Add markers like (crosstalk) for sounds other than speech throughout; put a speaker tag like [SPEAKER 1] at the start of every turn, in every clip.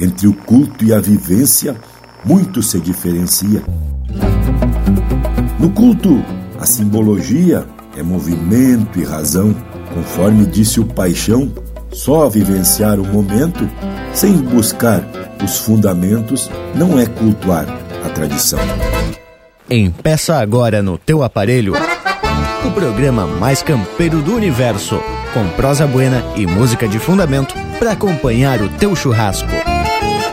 [SPEAKER 1] entre o culto e a vivência, muito se diferencia. No culto, a simbologia é movimento e razão, conforme disse o paixão, só vivenciar o momento, sem buscar os fundamentos, não é cultuar a tradição.
[SPEAKER 2] Empeça agora no teu aparelho o programa mais campeiro do universo, com prosa buena e música de fundamento para acompanhar o teu churrasco.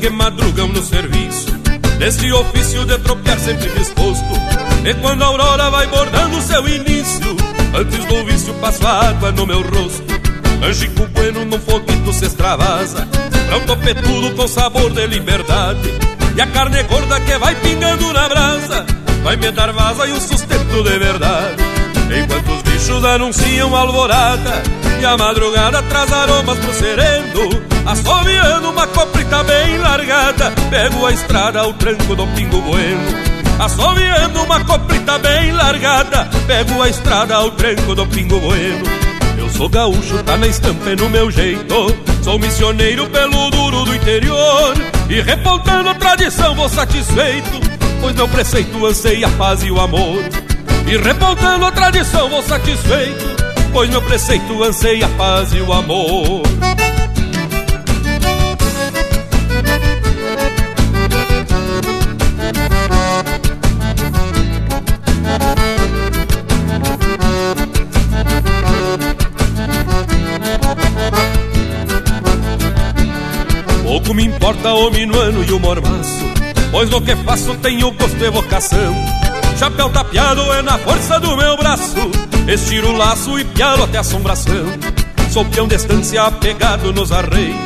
[SPEAKER 3] Que madrugam no serviço, desse ofício de tropear sempre disposto e quando a aurora vai bordando seu início Antes do vício passo água no meu rosto. Angico bueno num foguito se extravasa Pra um topetudo com sabor de liberdade E a carne gorda que vai pingando na brasa Vai me dar vaza e um sustento de verdade. Enquanto os bichos anunciam alvorada E a madrugada traz aromas pro sereno. Assoviando uma coprita bem largada Pego a estrada ao tranco do pingo bueno. Assoviando uma coprita bem largada Pego a estrada ao tranco do pingo bueno. Eu sou gaúcho, tá na estampa e no meu jeito. Sou missioneiro pelo duro do interior. E repontando a tradição vou satisfeito Pois meu preceito anseia a paz e o amor. E repontando a tradição vou satisfeito Pois meu preceito anseia a paz e o amor. Pouco me importa o minuano e o mormaço Pois no que faço tenho gosto e vocação Chapéu tapeado é na força do meu braço. Estiro o laço e pialo até assombração. Sou peão de estância apegado nos arreios.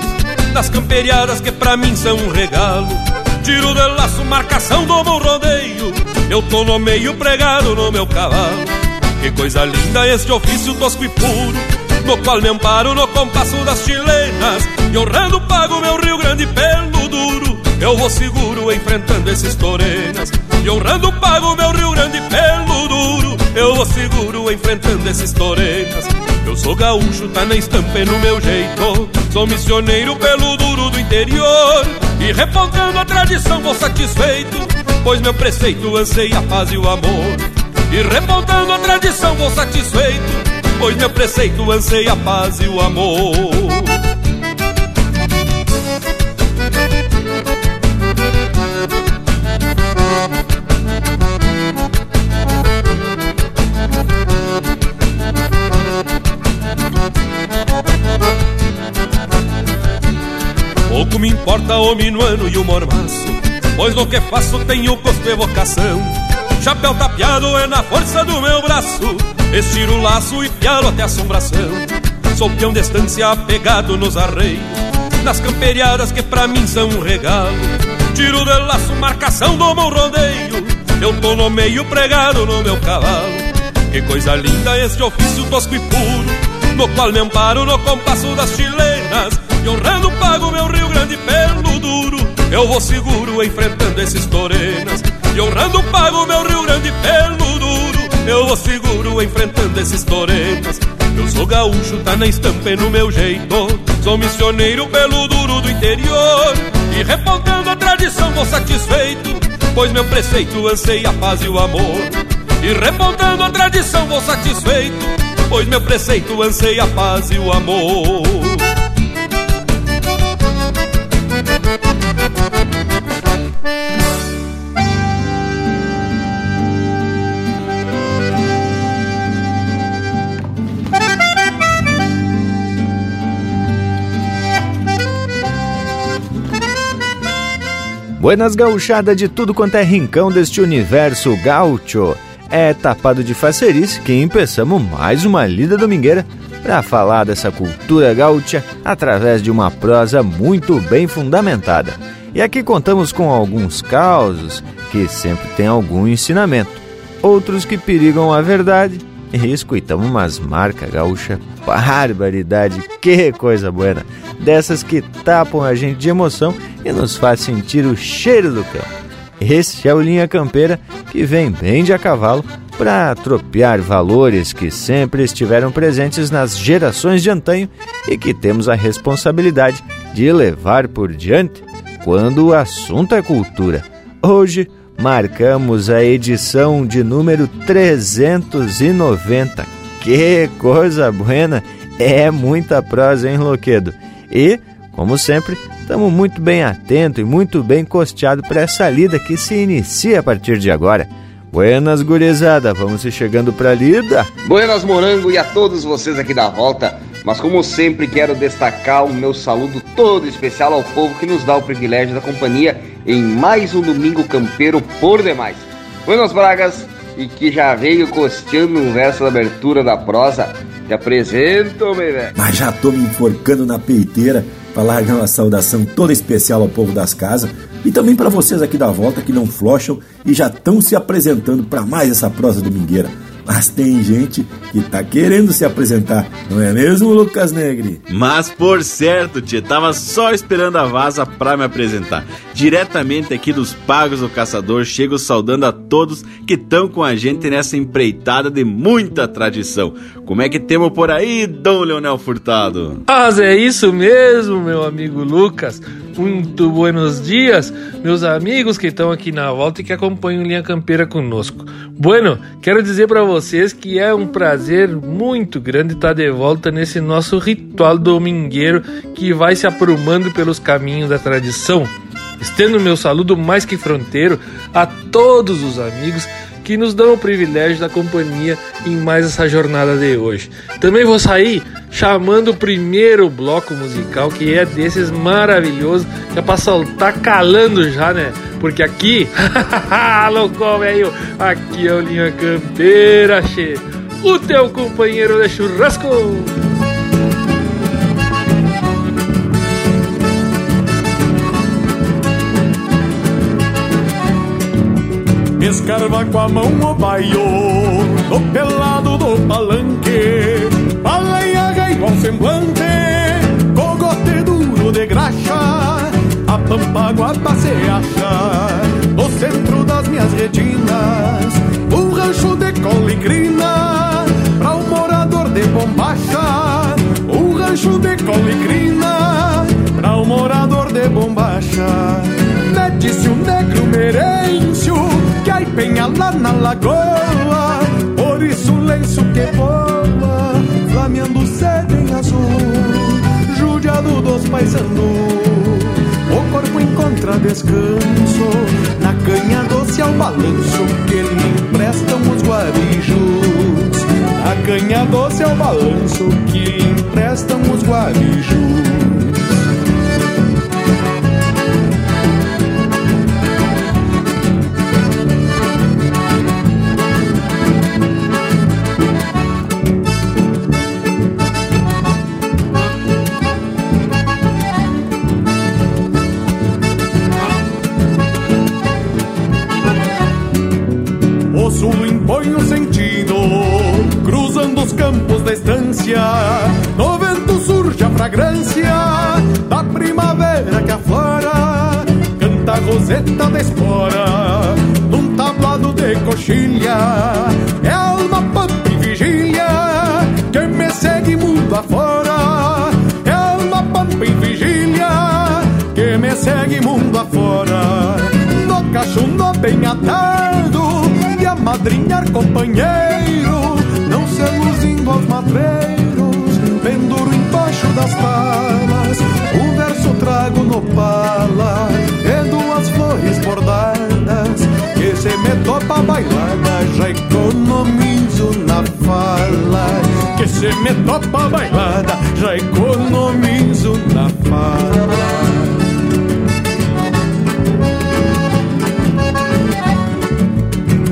[SPEAKER 3] Nas camperiadas que pra mim são um regalo. Tiro de laço, marcação do meu rodeio. Eu tô no meio pregado no meu cavalo. Que coisa linda este ofício tosco e puro no qual me amparo no compasso das chilenas. E honrando pago meu Rio Grande pelo duro. Eu vou seguro enfrentando esses torenas E honrando pago meu Rio Grande pelo duro. Eu vou seguro enfrentando esses torenas Eu sou gaúcho, tá na estampa e no meu jeito. Sou missioneiro pelo duro do interior. E repontando a tradição vou satisfeito. Pois meu preceito anseia a paz e o amor. E repontando a tradição vou satisfeito. Pois meu preceito anseia a paz e o amor. Importa o minuano e o mormaço, pois no que faço tenho gosto e vocação. Chapéu tapeado é na força do meu braço, Estiro o laço e pialo até assombração. Sou peão de estância apegado nos arreios. Nas camperiadas que pra mim são um regalo. Tiro de laço, marcação do meu rodeio. Eu tô no meio pregado no meu cavalo. Que coisa linda este ofício tosco e puro No qual me amparo no compasso das chilenas E honrando pago meu Rio Grande pelo duro. Eu vou seguro enfrentando esses torenas. E honrando pago meu Rio Grande pelo duro. Eu vou seguro enfrentando esses torenas. Eu sou gaúcho, tá na estampa e no meu jeito. Sou missioneiro pelo duro do interior. E repontando a tradição vou satisfeito. Pois meu preceito anseia a paz e o amor. E repontando a tradição vou satisfeito. Pois meu preceito anseia a paz e o amor
[SPEAKER 2] Buenas gauchada de tudo quanto é rincão deste universo gaúcho. É tapado de facerice que empeçamos mais uma lida domingueira para falar dessa cultura gaúcha através de uma prosa muito bem fundamentada. E aqui contamos com alguns causos que sempre têm algum ensinamento, outros que perigam a verdade e escutamos umas marcas gaúcha, barbaridade, que coisa boa, dessas que tapam a gente de emoção e nos faz sentir o cheiro do campo. Esse é o Linha Campeira que vem bem de a cavalo para tropear valores que sempre estiveram presentes nas gerações de antanho e que temos a responsabilidade de levar por diante quando o assunto é cultura. Hoje marcamos a edição de número 390. Que coisa buena! É muita prosa, hein, Loquedo? E, como sempre, estamos muito bem atentos e muito bem costeados para essa lida que se inicia a partir de agora. Buenas, gurizada, vamos se chegando pra lida.
[SPEAKER 4] Buenas, morango, e a todos vocês aqui da volta. Mas como sempre, quero destacar o meu saludo todo especial ao povo que nos dá o privilégio da companhia em mais um domingo campeiro por demais. Buenas Bragas, e que já veio costeando um verso da abertura da prosa. Te apresento, meu velho.
[SPEAKER 1] Mas já tô me enforcando na peiteira para largar uma saudação toda especial ao povo das casas e também para vocês aqui da volta que não flocham e já estão se apresentando para mais essa prosa domingueira. Mas tem gente que tá querendo se apresentar, não é mesmo, Lucas Negri?
[SPEAKER 5] Mas por certo, tia, tava só esperando a vaza pra me apresentar. Diretamente aqui dos Pagos do Caçador, chego saudando a todos que estão com a gente nessa empreitada de muita tradição. Como é que temos por aí, Dom Leonel Furtado?
[SPEAKER 6] Mas é isso mesmo, meu amigo Lucas. Muito buenos dias, meus amigos que estão aqui na volta e que acompanham Linha Campeira conosco. Bueno, quero dizer para vocês que é um prazer muito grande estar de volta nesse nosso ritual domingueiro que vai se aprumando pelos caminhos da tradição. Estendo meu saludo mais que fronteiro a todos os amigos que nos dão o privilégio da companhia em mais essa jornada de hoje. Também vou sair chamando o primeiro bloco musical, que é desses maravilhosos, que é pra soltar calando já, né? Porque aqui, (laughs) louco, velho, aqui é o Linha Campeira, che, o teu companheiro de churrasco.
[SPEAKER 7] Escarva com a mão o baio Do pelado do palanque. Balanha igual semblante Cogote duro de graxa. A pampa guapa se acha No centro das minhas retinas. Um rancho de colicrina Pra um morador de bombacha. Um rancho de colicrina Pra um morador de bombacha. Mete-se um negro merêncio Que aí penha lá na lagoa Por isso o lenço que voa Flameando sede em azul Judiado dos paisanos. O corpo encontra descanso Na canha doce ao balanço Que lhe emprestam os guarijos Na canha doce ao balanço Que lhe emprestam os guarijos É alma pampa em vigília, que me segue mundo afora. É alma pampa em vigília, que me segue mundo afora. No cachundo bem atado e a madrinhar companheiro, não se luzindo aos matreiros, penduro embaixo das palas, o verso trago no pala, que se me topa bailada, já economizo na fala, que se me topa bailada, já economizo na fala.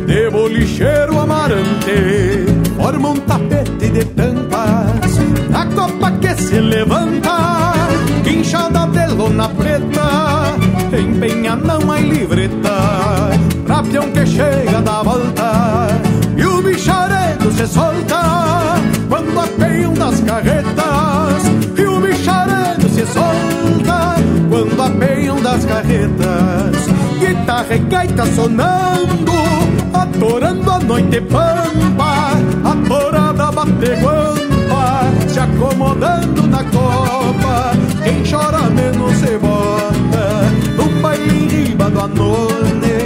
[SPEAKER 7] de bolicheiro amarante Forma um tapete de tampas levanta, guinchada de lona preta, empenha não há livreta, peão que chega da volta, e o bicharedo se solta, quando apeiam das carretas, e o bicharedo se solta, quando apeiam das carretas, guitarra e gaita sonando, atorando a noite pampa, a bate guampa, se acomodando na copa, quem chora menos se bota, num baile em riba do anone,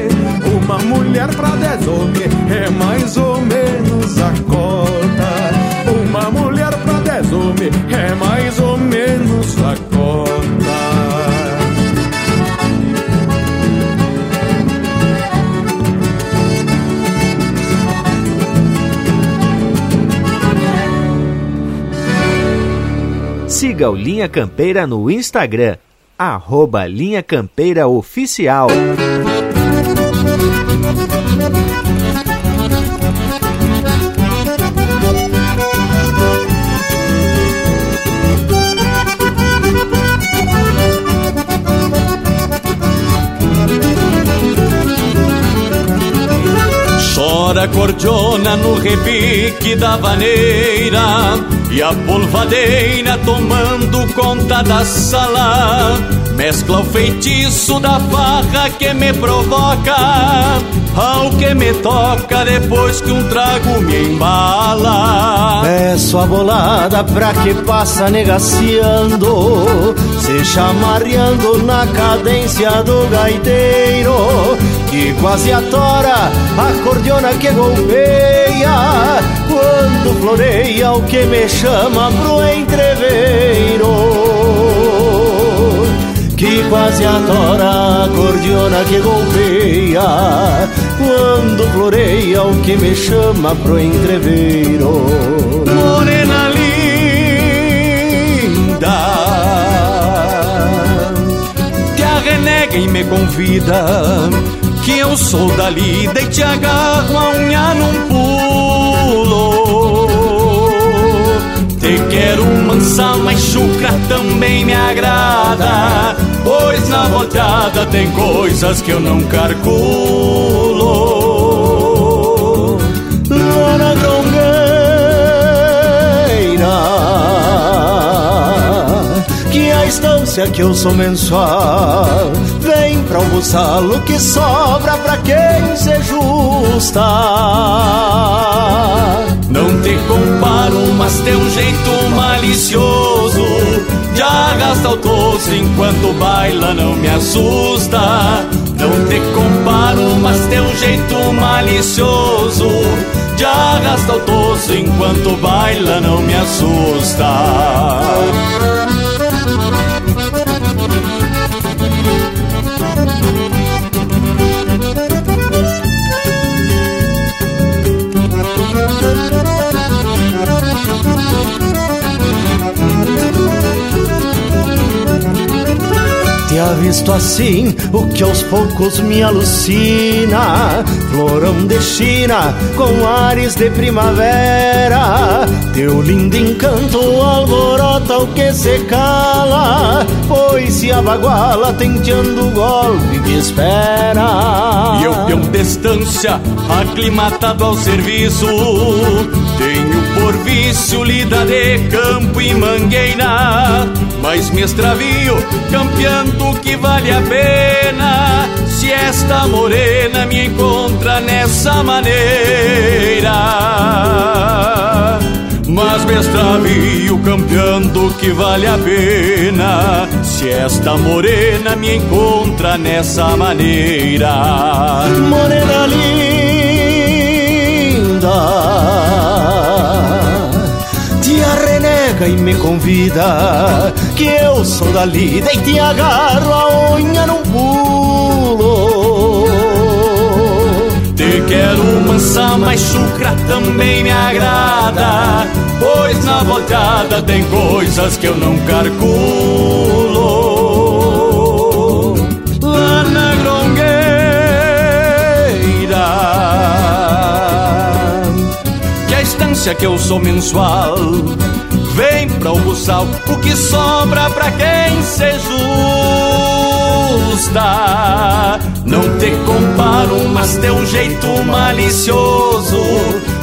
[SPEAKER 7] uma mulher pra dez homens é mais ou menos a cota, uma mulher pra dez homens é mais ou menos a cota.
[SPEAKER 2] Siga o Linha Campeira no Instagram, arroba Linha Campeira Oficial. Thank you.
[SPEAKER 8] Chora cordiona no repique da vaneira E a polvadeira tomando conta da sala. Mescla o feitiço da farra que me provoca Ao que me toca depois que um trago me embala.
[SPEAKER 9] Peço a bolada pra que passa negaciando Se chamarreando na cadência do gaiteiro Que quase atora a cordiona que golpeia Quando floreia o que me chama pro entreveiro. Que quase atora a cordiona que golpeia Quando floreia o que me chama pro entreveiro.
[SPEAKER 8] Morena linda Te arrenega e me convida Que eu sou da lida e te agarro a unha num pulo. Te quero mansa, mas chucra também me agrada Pois na volteada tem coisas que eu não calculo
[SPEAKER 9] Que a estância que eu sou mensual. Vem pra um buçalo que sobra pra quem se justa.
[SPEAKER 8] Não te comparo, mas tem um jeito malicioso De arrasta o tosso enquanto baila não me assusta. Não te comparo, mas tem um jeito malicioso De arrasta o tosso enquanto baila não me assusta
[SPEAKER 9] Te avisto assim, o que aos poucos me alucina. Florão de China, com ares de primavera. Teu lindo encanto alvorota o que se cala Pois se abaguala tenteando o golpe que espera.
[SPEAKER 8] E eu peão distância, aclimatado ao serviço. Tenho por vício lida de campo e mangueira Mas me extravio campeando que vale a pena. Se esta morena me encontra nessa maneira. Mas me extravio campeando que vale a pena. Se esta morena me encontra nessa maneira.
[SPEAKER 9] Morena linda e me convida Que eu sou da lida e te agarro a unha num pulo.
[SPEAKER 8] Te quero mansa, mas chucra também me agrada Pois na volteada tem coisas que eu não calculo. Lá na grongueira Que a estância que eu sou mensual vem pra buçal, o que sobra pra quem se justa. Não te comparo, mas teu jeito malicioso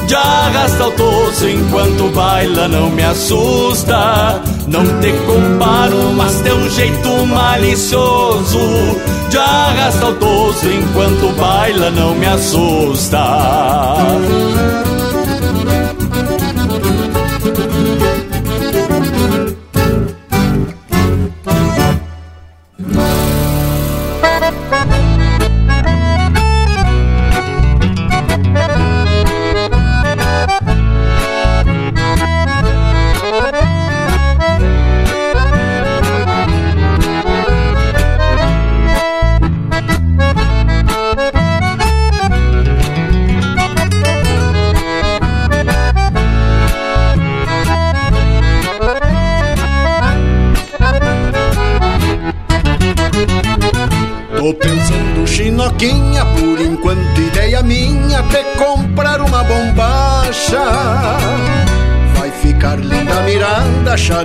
[SPEAKER 8] de arrasta o toso enquanto baila não me assusta. Não te comparo, mas teu jeito malicioso de arrasta o toso enquanto baila não me assusta.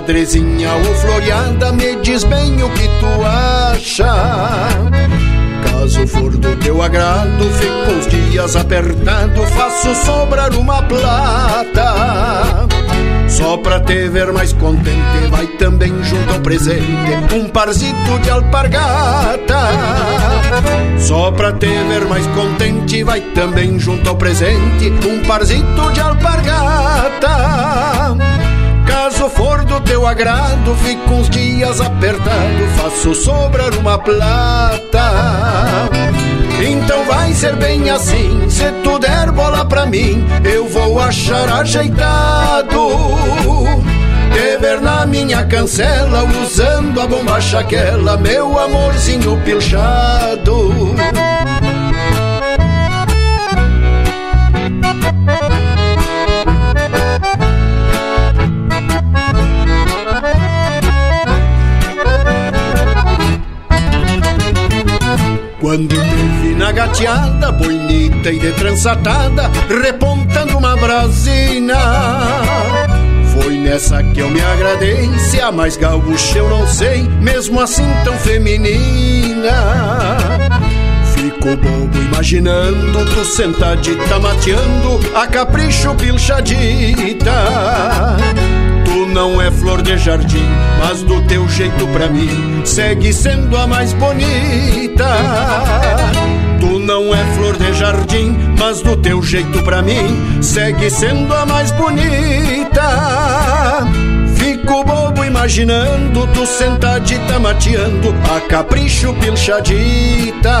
[SPEAKER 10] Mirada, xadrezinha ou floreada, me diz bem o que tu acha. Caso for do teu agrado, fico uns dias apertado, faço sobrar uma plata. Só pra te ver mais contente, vai também junto ao presente um parzito de alpargata. Só pra te ver mais contente, vai também junto ao presente um parzito de alpargata. For do teu agrado, fico uns dias apertado, faço sobrar uma plata. Então vai ser bem assim, se tu der bola pra mim, eu vou achar ajeitado. Te ver na minha cancela, usando a bombacha aquela, meu amorzinho pilchado. Quando te vi na gateada, bonita e de trançatada, repontando uma brasina. Foi nessa que eu me agradei, se a mais gaúcha eu não sei, mesmo assim tão feminina. Fico bobo imaginando tu sentadita mateando, a capricho pilchadita não é flor de jardim, mas do teu jeito pra mim segue sendo a mais bonita. Tu não é flor de jardim, mas do teu jeito pra mim segue sendo a mais bonita. Fico bobo imaginando tu sentadita mateando a capricho pilchadita.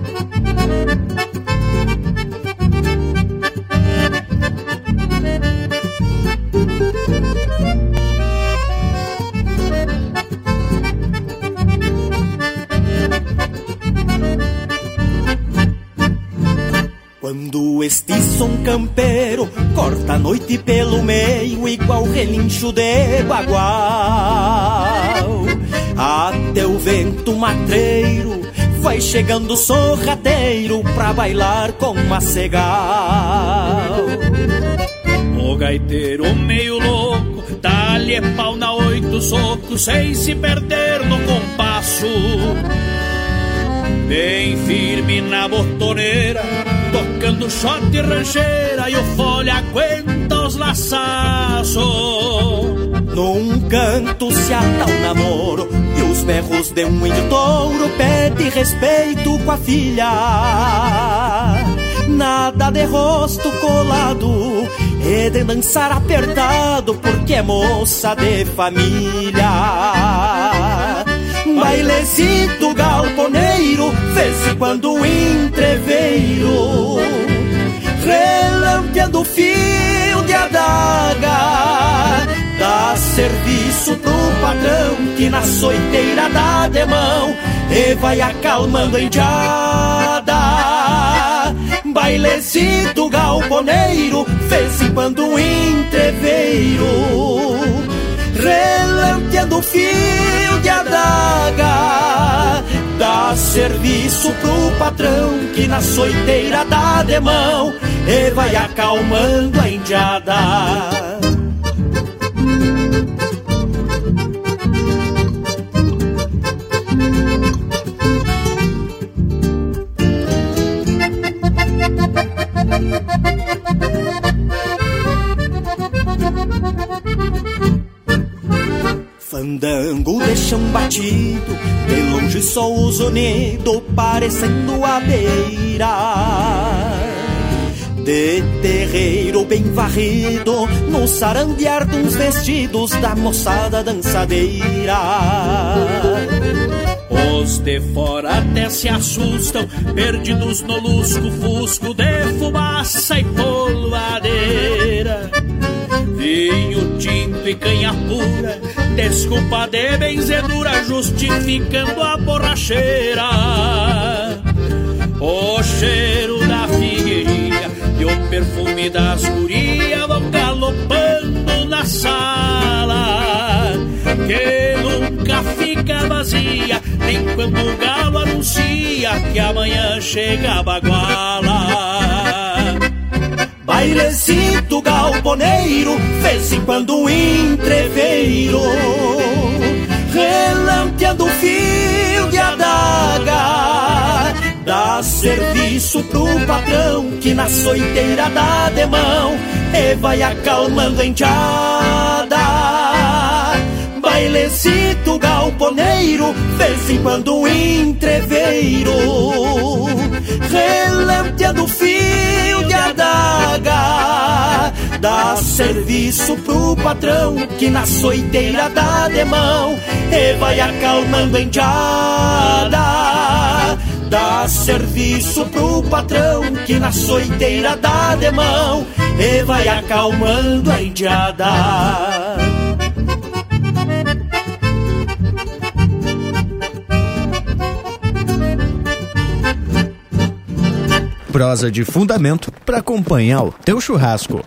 [SPEAKER 11] Quando estiça um campeiro, corta a noite pelo meio, igual relincho de bagual. Até o vento matreiro vai chegando sorrateiro pra bailar com macegal.
[SPEAKER 12] O gaiteiro meio louco, dá-lhe pau na oito socos, sem se perder no compasso. Bem firme na botoneira, tocando shot e rancheira e o folha aguenta os laçaços.
[SPEAKER 11] Num canto se ata o namoro e os berros de um índio touro pede respeito com a filha.
[SPEAKER 13] nada de rosto colado e de dançar apertado porque é moça de família. Bailecito galponeiro, em quando entreveiro, relampeando fio de adaga, dá serviço pro patrão que na soiteira dá de mão e vai acalmando a indiada bailezito galponeiro, fez quando um entreveiro, relanteando fio de adaga, dá serviço pro patrão que na soiteira dá de mão e vai acalmando a indiada. Fandango de chão batido, de longe só o zunido parecendo a beira de terreiro bem varrido no sarandear dos vestidos da moçada dançadeira.
[SPEAKER 12] Os de fora até se assustam, perdidos no lusco-fusco de fumaça e polvadeira. Vinho tinto e canha pura, desculpa de benzedura, justificando a borracheira. O cheiro da figueirinha e o perfume das gurias vão galopando na sala, que nunca fica vazia, nem quando o galo anuncia que amanhã chega a baguala.
[SPEAKER 13] Bailecito galponeiro, vez em quando entreveiro, relanteando fio de adaga, dá serviço pro patrão que na soiteira dá de mão e vai acalmando a enteada. Bailecito galponeiro, vez em quando entreveiro, relanteando fio de adaga, dá serviço pro patrão que na soiteira dá de mão e vai acalmando a enteada. Dá serviço pro patrão que na soiteira dá de mão e vai acalmando a indiada.
[SPEAKER 2] Prosa de fundamento para acompanhar o teu churrasco.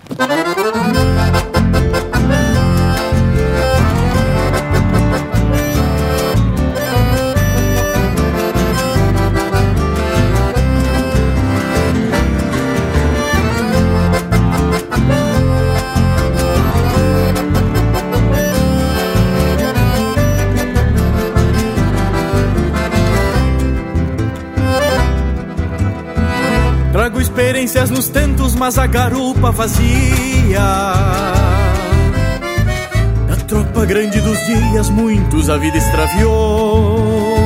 [SPEAKER 14] Experiências nos tentos, mas a garupa vazia. Da tropa grande dos dias, muitos a vida extraviou.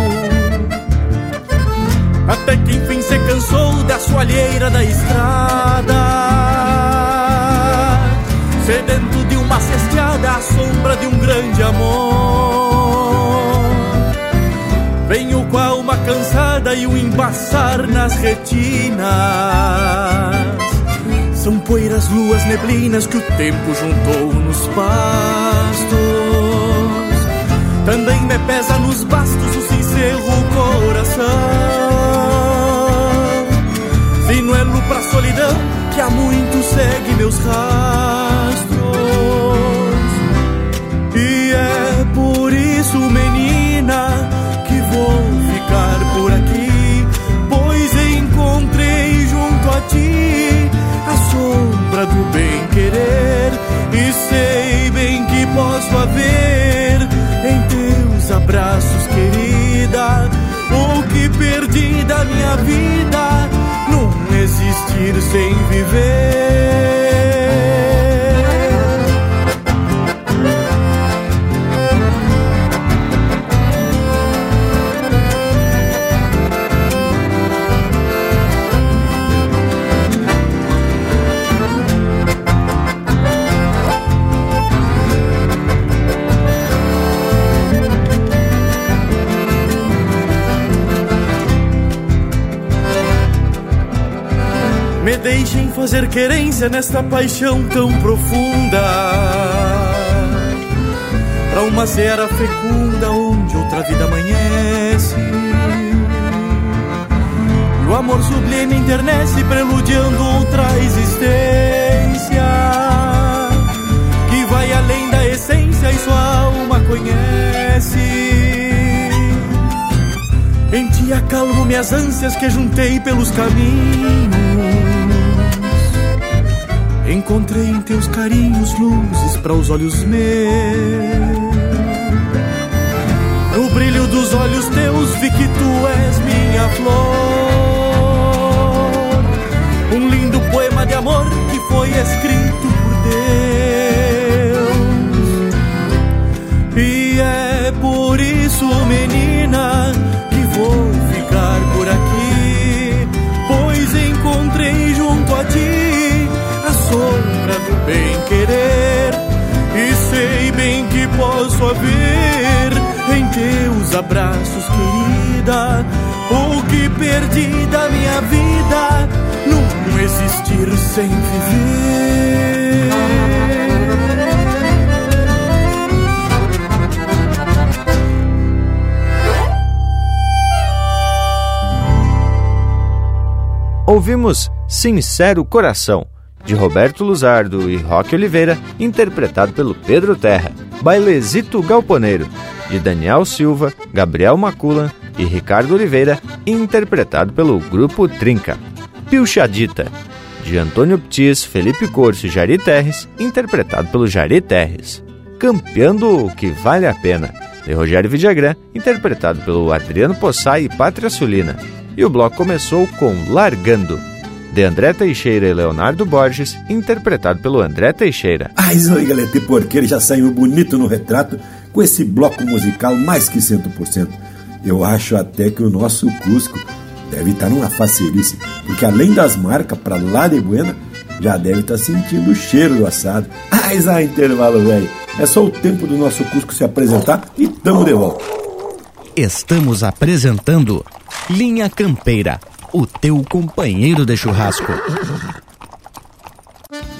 [SPEAKER 14] Até que enfim se cansou da soalheira da estrada. Sedento de uma cesteada à sombra de um grande amor. Venho com a alma cansada e o embaçar nas retinas. São poeiras, luas, neblinas que o tempo juntou nos pastos. Também me pesa nos bastos o sincero coração. Sinuelo pra solidão que há muito segue meus rastros. E é por isso, menina, vou ficar por aqui, pois encontrei junto a ti a sombra do bem querer e sei bem que posso haver em teus abraços, querida, o que perdi da minha vida, num existir sem viver. Fazer querência nesta paixão tão profunda. Pra uma seara fecunda onde outra vida amanhece. E o amor sublime internece, preludiando outra existência. Que vai além da essência e sua alma conhece. Em ti acalmo minhas ânsias que juntei pelos caminhos. Encontrei em teus carinhos luzes para os olhos meus. No brilho dos olhos teus vi que tu és minha flor. Um lindo poema de amor que foi escrito por Deus. E é por isso, menina, bem querer. E sei bem que posso haver em teus abraços, querida, o que perdi da minha vida num existir sem viver.
[SPEAKER 2] Ouvimos Sincero Coração, de Roberto Luzardo e Roque Oliveira, interpretado pelo Pedro Terra. Bailezito Galponeiro, de Daniel Silva, Gabriel Maculan e Ricardo Oliveira, interpretado pelo Grupo Trinca. Pilchadita, de Antônio Ptis, Felipe Corso e Jari Terres, interpretado pelo Jari Terres. Campeando o que vale a pena, de Rogério Vidagrã, interpretado pelo Adriano Possai e Pátria Sulina. E o bloco começou com Largando, de André Teixeira e Leonardo Borges, interpretado pelo André Teixeira.
[SPEAKER 1] Ah, isso aí, galete, porque ele já saiu bonito no retrato com esse bloco musical mais que 100%. Eu acho até que o nosso Cusco deve estar numa facerice, porque além das marcas para lá de Buena, já deve estar sentindo o cheiro do assado. Ah, ah, intervalo, velho. É só o tempo do nosso Cusco se apresentar e tamo de volta.
[SPEAKER 2] Estamos apresentando Linha Campeira, o teu companheiro de churrasco.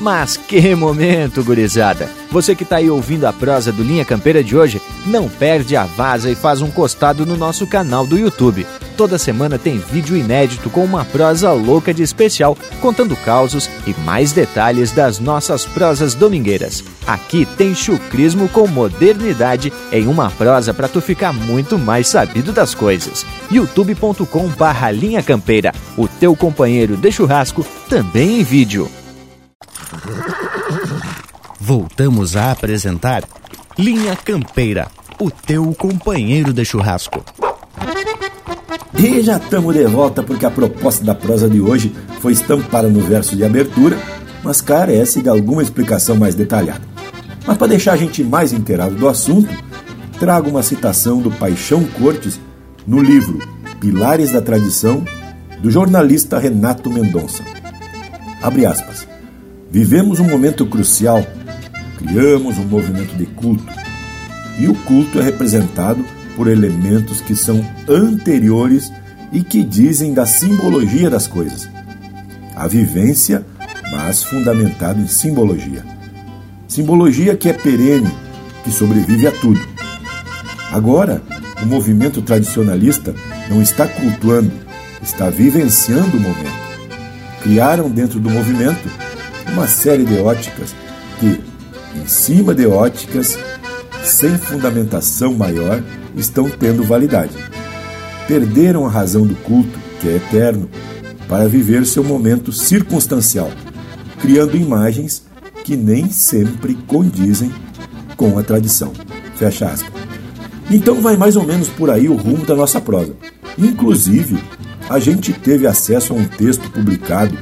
[SPEAKER 2] Mas que momento, gurizada! Você que tá aí ouvindo a prosa do Linha Campeira de hoje, não perde a vaza e faz um costado no nosso canal do YouTube. Toda semana tem vídeo inédito com uma prosa louca de especial, contando causos e mais detalhes das nossas prosas domingueiras. Aqui tem chucrismo com modernidade em uma prosa para tu ficar muito mais sabido das coisas. youtube.com barra Linha Campeira, o teu companheiro de churrasco, também em vídeo. Voltamos a apresentar Linha Campeira, o teu companheiro de churrasco.
[SPEAKER 1] E já estamos de volta porque a proposta da prosa de hoje foi estampada no verso de abertura, mas carece de alguma explicação mais detalhada. Mas para deixar a gente mais inteirado do assunto, trago uma citação do Paixão Cortes no livro Pilares da Tradição, do jornalista Renato Mendonça. Abre aspas. Vivemos um momento crucial. Criamos um movimento de culto. E o culto é representado por elementos que são anteriores e que dizem da simbologia das coisas. A vivência, mas fundamentado em simbologia. Simbologia que é perene, que sobrevive a tudo. Agora, o movimento tradicionalista não está cultuando, está vivenciando o momento. Criaram dentro do movimento uma série de óticas que, em cima de óticas sem fundamentação maior, estão tendo validade. Perderam a razão do culto, que é eterno, para viver seu momento circunstancial, criando imagens que nem sempre condizem com a tradição. Fecha aspas. Então vai mais ou menos por aí o rumo da nossa prosa. Inclusive, a gente teve acesso a um texto publicado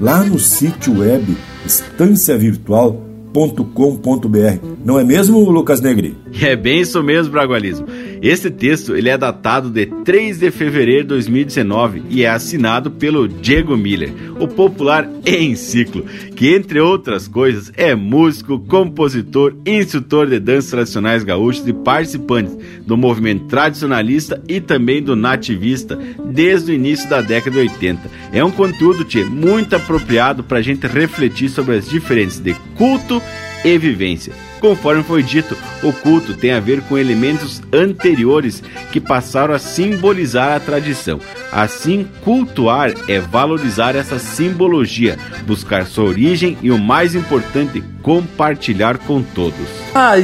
[SPEAKER 1] lá no sítio web estanciavirtual.com.br. Não é mesmo, Lucas Negri?
[SPEAKER 5] É bem isso mesmo, Bragualismo. Este texto ele é datado de 3 de fevereiro de 2019 e é assinado pelo Diego Miller, o popular Enciclo, que entre outras coisas é músico, compositor, instrutor de danças tradicionais gaúchas e participante do movimento tradicionalista e também do nativista desde o início da década de 80. É um conteúdo tchê, muito apropriado para a gente refletir sobre as diferenças de culto e vivência. Conforme foi dito, o culto tem a ver com elementos anteriores que passaram a simbolizar a tradição. Assim, cultuar é valorizar essa simbologia, buscar sua origem e o mais importante, compartilhar com todos.
[SPEAKER 6] Ah,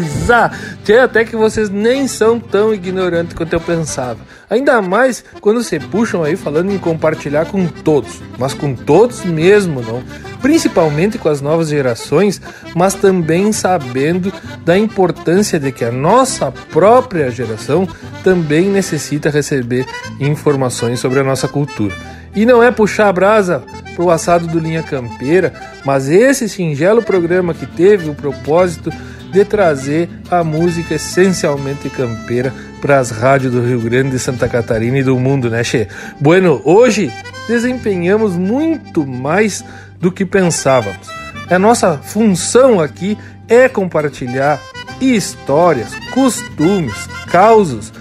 [SPEAKER 6] até que vocês nem são tão ignorantes quanto eu pensava. Ainda mais quando se puxam aí falando em compartilhar com todos, mas com todos mesmo, não? Principalmente com as novas gerações, mas também sabendo da importância de que a nossa própria geração também necessita receber informações sobre a nossa cultura. E não é puxar a brasa pro assado do Linha Campeira, mas esse singelo programa que teve o propósito de trazer a música essencialmente campeira para as rádios do Rio Grande, de Santa Catarina e do mundo, né, Che? Bueno, hoje desempenhamos muito mais do que pensávamos. A nossa função aqui é compartilhar histórias, costumes, causos,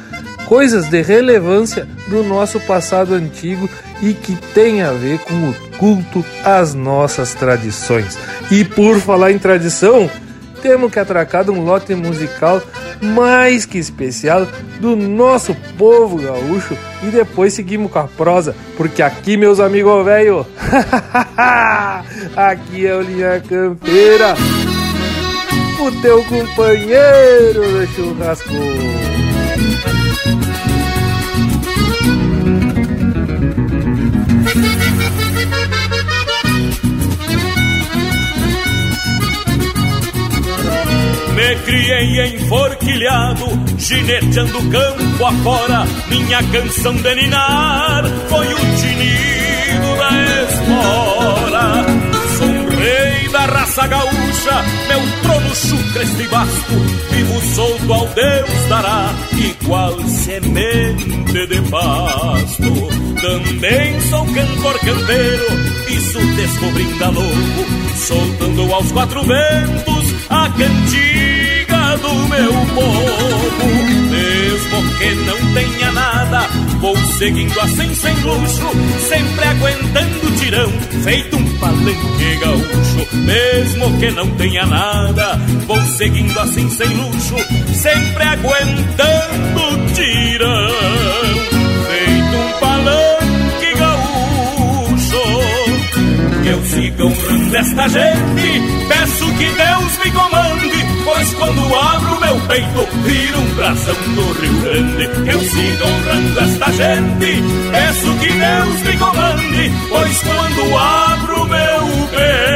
[SPEAKER 6] coisas de relevância do nosso passado antigo e que tem a ver com o culto às nossas tradições. E por falar em tradição, temos que atracar um lote musical mais que especial do nosso povo gaúcho e depois seguimos com a prosa, porque aqui, meus amigos velho, (laughs) aqui é o Linha Campeira, o teu companheiro do churrasco.
[SPEAKER 3] Me criei enforquilhado, gineteando campo afora. Minha canção de ninar foi o tinido da espora. Sou rei da raça gaúcha, meu trono chucre e vasto. Vivo solto ao Deus dará, igual semente de pasto. Também sou cantor campeiro, isso descobrindo a louco, soltando aos quatro ventos a cantiga do meu povo. Mesmo que não tenha nada, vou seguindo assim sem luxo, sempre aguentando tirão, feito um palanque gaúcho. Mesmo que não tenha nada, vou seguindo assim sem luxo, sempre aguentando tirão, Que eu siga honrando esta gente, peço que Deus me comande, pois quando abro meu peito, vira um brasão do Rio Grande. Eu siga honrando esta gente, peço que Deus me comande, pois quando abro meu peito,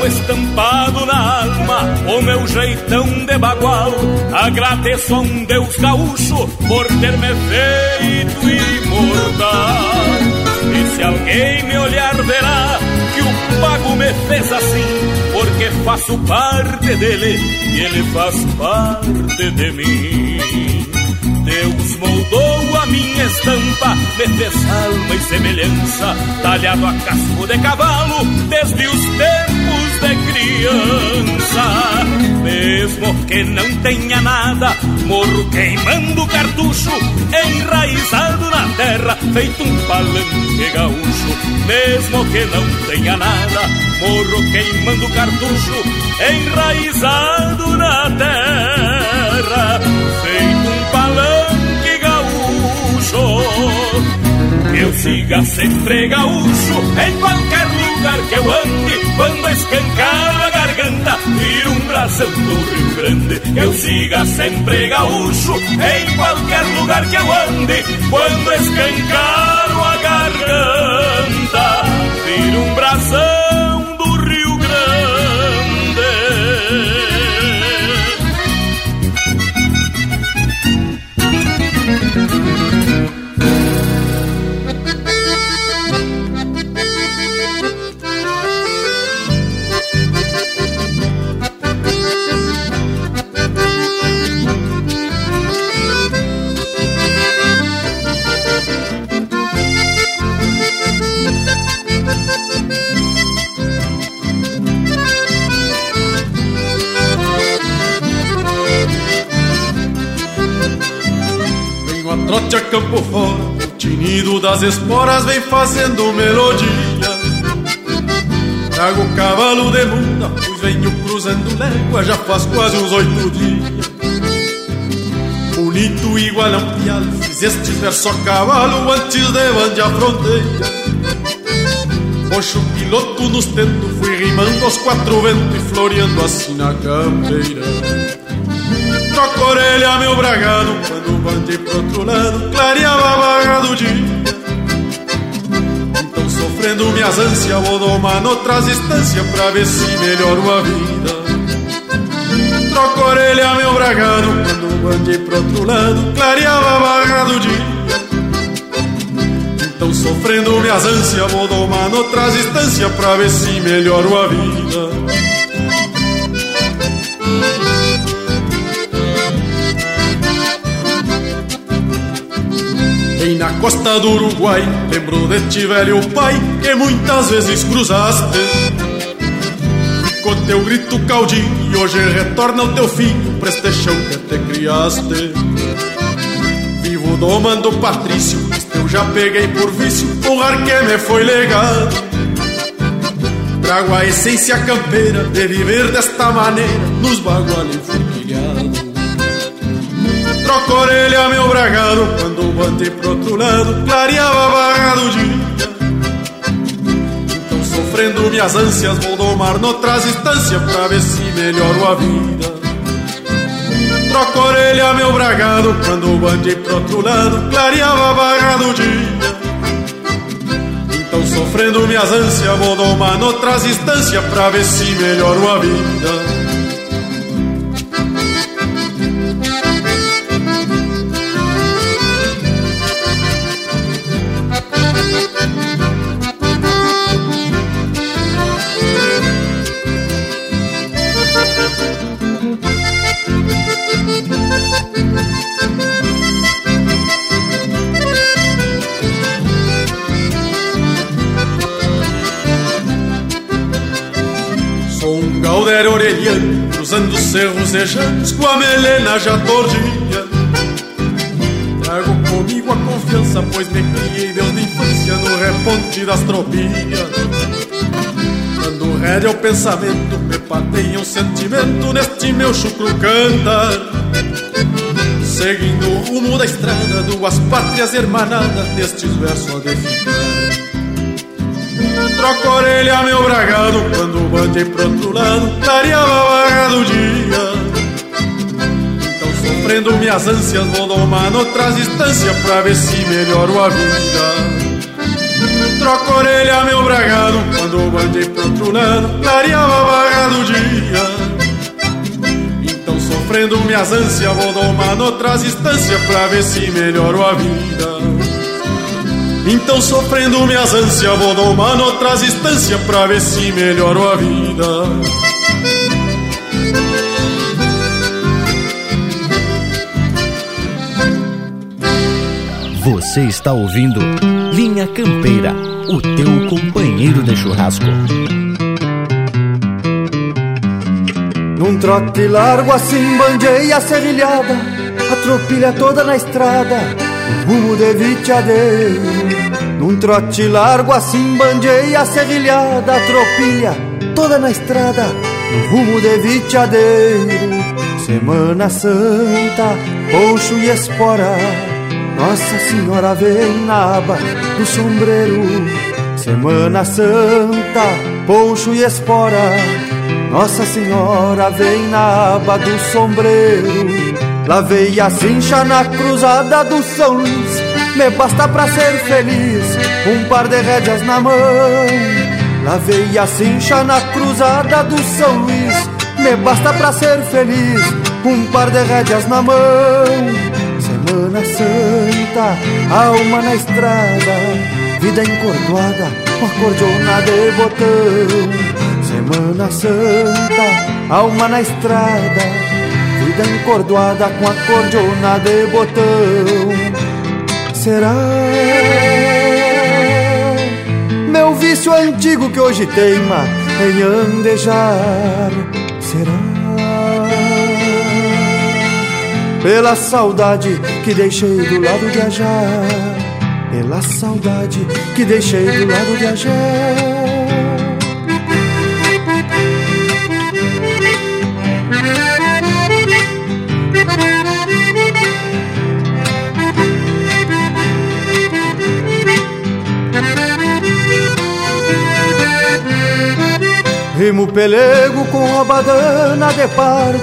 [SPEAKER 3] Trago estampado na alma o meu jeitão de bagual. Agradeço a um Deus gaúcho por ter me feito imortal. E se alguém me olhar, verá que o pago me fez assim, porque faço parte dele e ele faz parte de mim. Deus moldou a minha estampa, me fez alma e semelhança, talhado a casco de cavalo, desde os tempos de criança. Mesmo que não tenha nada, morro queimando cartucho, enraizado na terra, feito um palanque gaúcho. Mesmo que não tenha nada, morro queimando cartucho, enraizado na terra, feito um palanque gaúcho. Eu siga sempre gaúcho em qualquer lugar que eu ande, quando escancar a garganta, vira um brasão do Rio Grande. Eu siga sempre gaúcho em qualquer lugar que eu ande, quando escancar a garganta, vira um brasão do Rio Grande.
[SPEAKER 14] Trote a campo fora, tinido das esporas vem fazendo melodia. Trago cavalo de munda, pois venho cruzando légua, já faz quase uns oito dias. Bonito igual a um pial, fiz estes versos a cavalo antes de bandear a fronteira. Poxo piloto nos tentos, fui rimando aos quatro ventos e floreando assim na campeira. Troco orelha, meu bragado, quando bandei pro outro lado, clareava a vaga do dia. Então, sofrendo minhas ânsias, vou domar noutras instâncias pra ver se melhoro a vida. Troco orelha, meu bragado, quando bandei pro outro lado, clareava a vaga do dia. Então sofrendo minhas ânsias Vou domar noutras instâncias Pra ver se melhoro a vida costa do Uruguai Lembro de ti velho pai Que muitas vezes cruzaste Ficou teu grito caudinho E hoje retorna o teu filho Pra este chão que te criaste Vivo domando Patrício eu já peguei por vício o ar que me foi legado. Trago a essência campeira de viver desta maneira nos baguales. Troco orelha, meu bragado, quando botei pro outro lado, clareava a barra do dia. Então, sofrendo minhas ânsias, vou domar noutras instâncias pra ver se melhoro a vida. Troco orelha, meu bragado, quando bandei pro outro lado, clareava a barra do dia. Então, sofrendo minhas ânsias, vou domar noutras instâncias pra ver se melhoro a vida. Cerros rejantes com a melena já tordinha. Trago comigo a confiança, pois me criei desde infância no reponte das tropinhas. Dando rédea ao pensamento, me pateia um sentimento neste meu chucro cantar. Seguindo o rumo da estrada, duas pátrias hermanadas, nestes versos a definir. Troco a orelha, meu bragado, quando bandei pro outro lado, clareava a vaga do dia. Então, sofrendo minhas ânsias, vou domar noutras instâncias pra ver se melhoro a vida. Troco a orelha, meu bragado, quando bandei pro outro lado, clareava a vaga do dia. Então, sofrendo minhas ânsias, vou domar noutras instâncias pra ver se melhoro a vida. Então sofrendo minhas ânsias Vou domar noutras instâncias Pra ver se melhoro a vida.
[SPEAKER 2] Você está ouvindo Linha Campeira O teu companheiro de churrasco.
[SPEAKER 15] Num trote largo assim bandeia a serrilhada A tropilha toda na estrada rumo de viteadeiro Num trote largo assim bandeia serrilhada tropilha toda na estrada. No rumo de viteadeiro Semana Santa, poncho e espora. Nossa Senhora vem na aba do sombreiro. Semana Santa, poncho e espora. Nossa Senhora vem na aba do sombreiro Lavei a cincha na cruzada do São Luís. Me basta pra ser feliz Um par de rédeas na mão. Lavei a cincha na cruzada do São Luís. Me basta pra ser feliz Um par de rédeas na mão. Semana Santa Alma na estrada Vida encordoada Com acordeona de botão. Semana Santa Alma na estrada vida encordoada com a cordiona de botão. Será meu vício antigo que hoje teima em andejar? Será pela saudade que deixei do lado de Ajá, pela saudade que deixei do lado de Ajá. Rimo pelego com a badana de pardo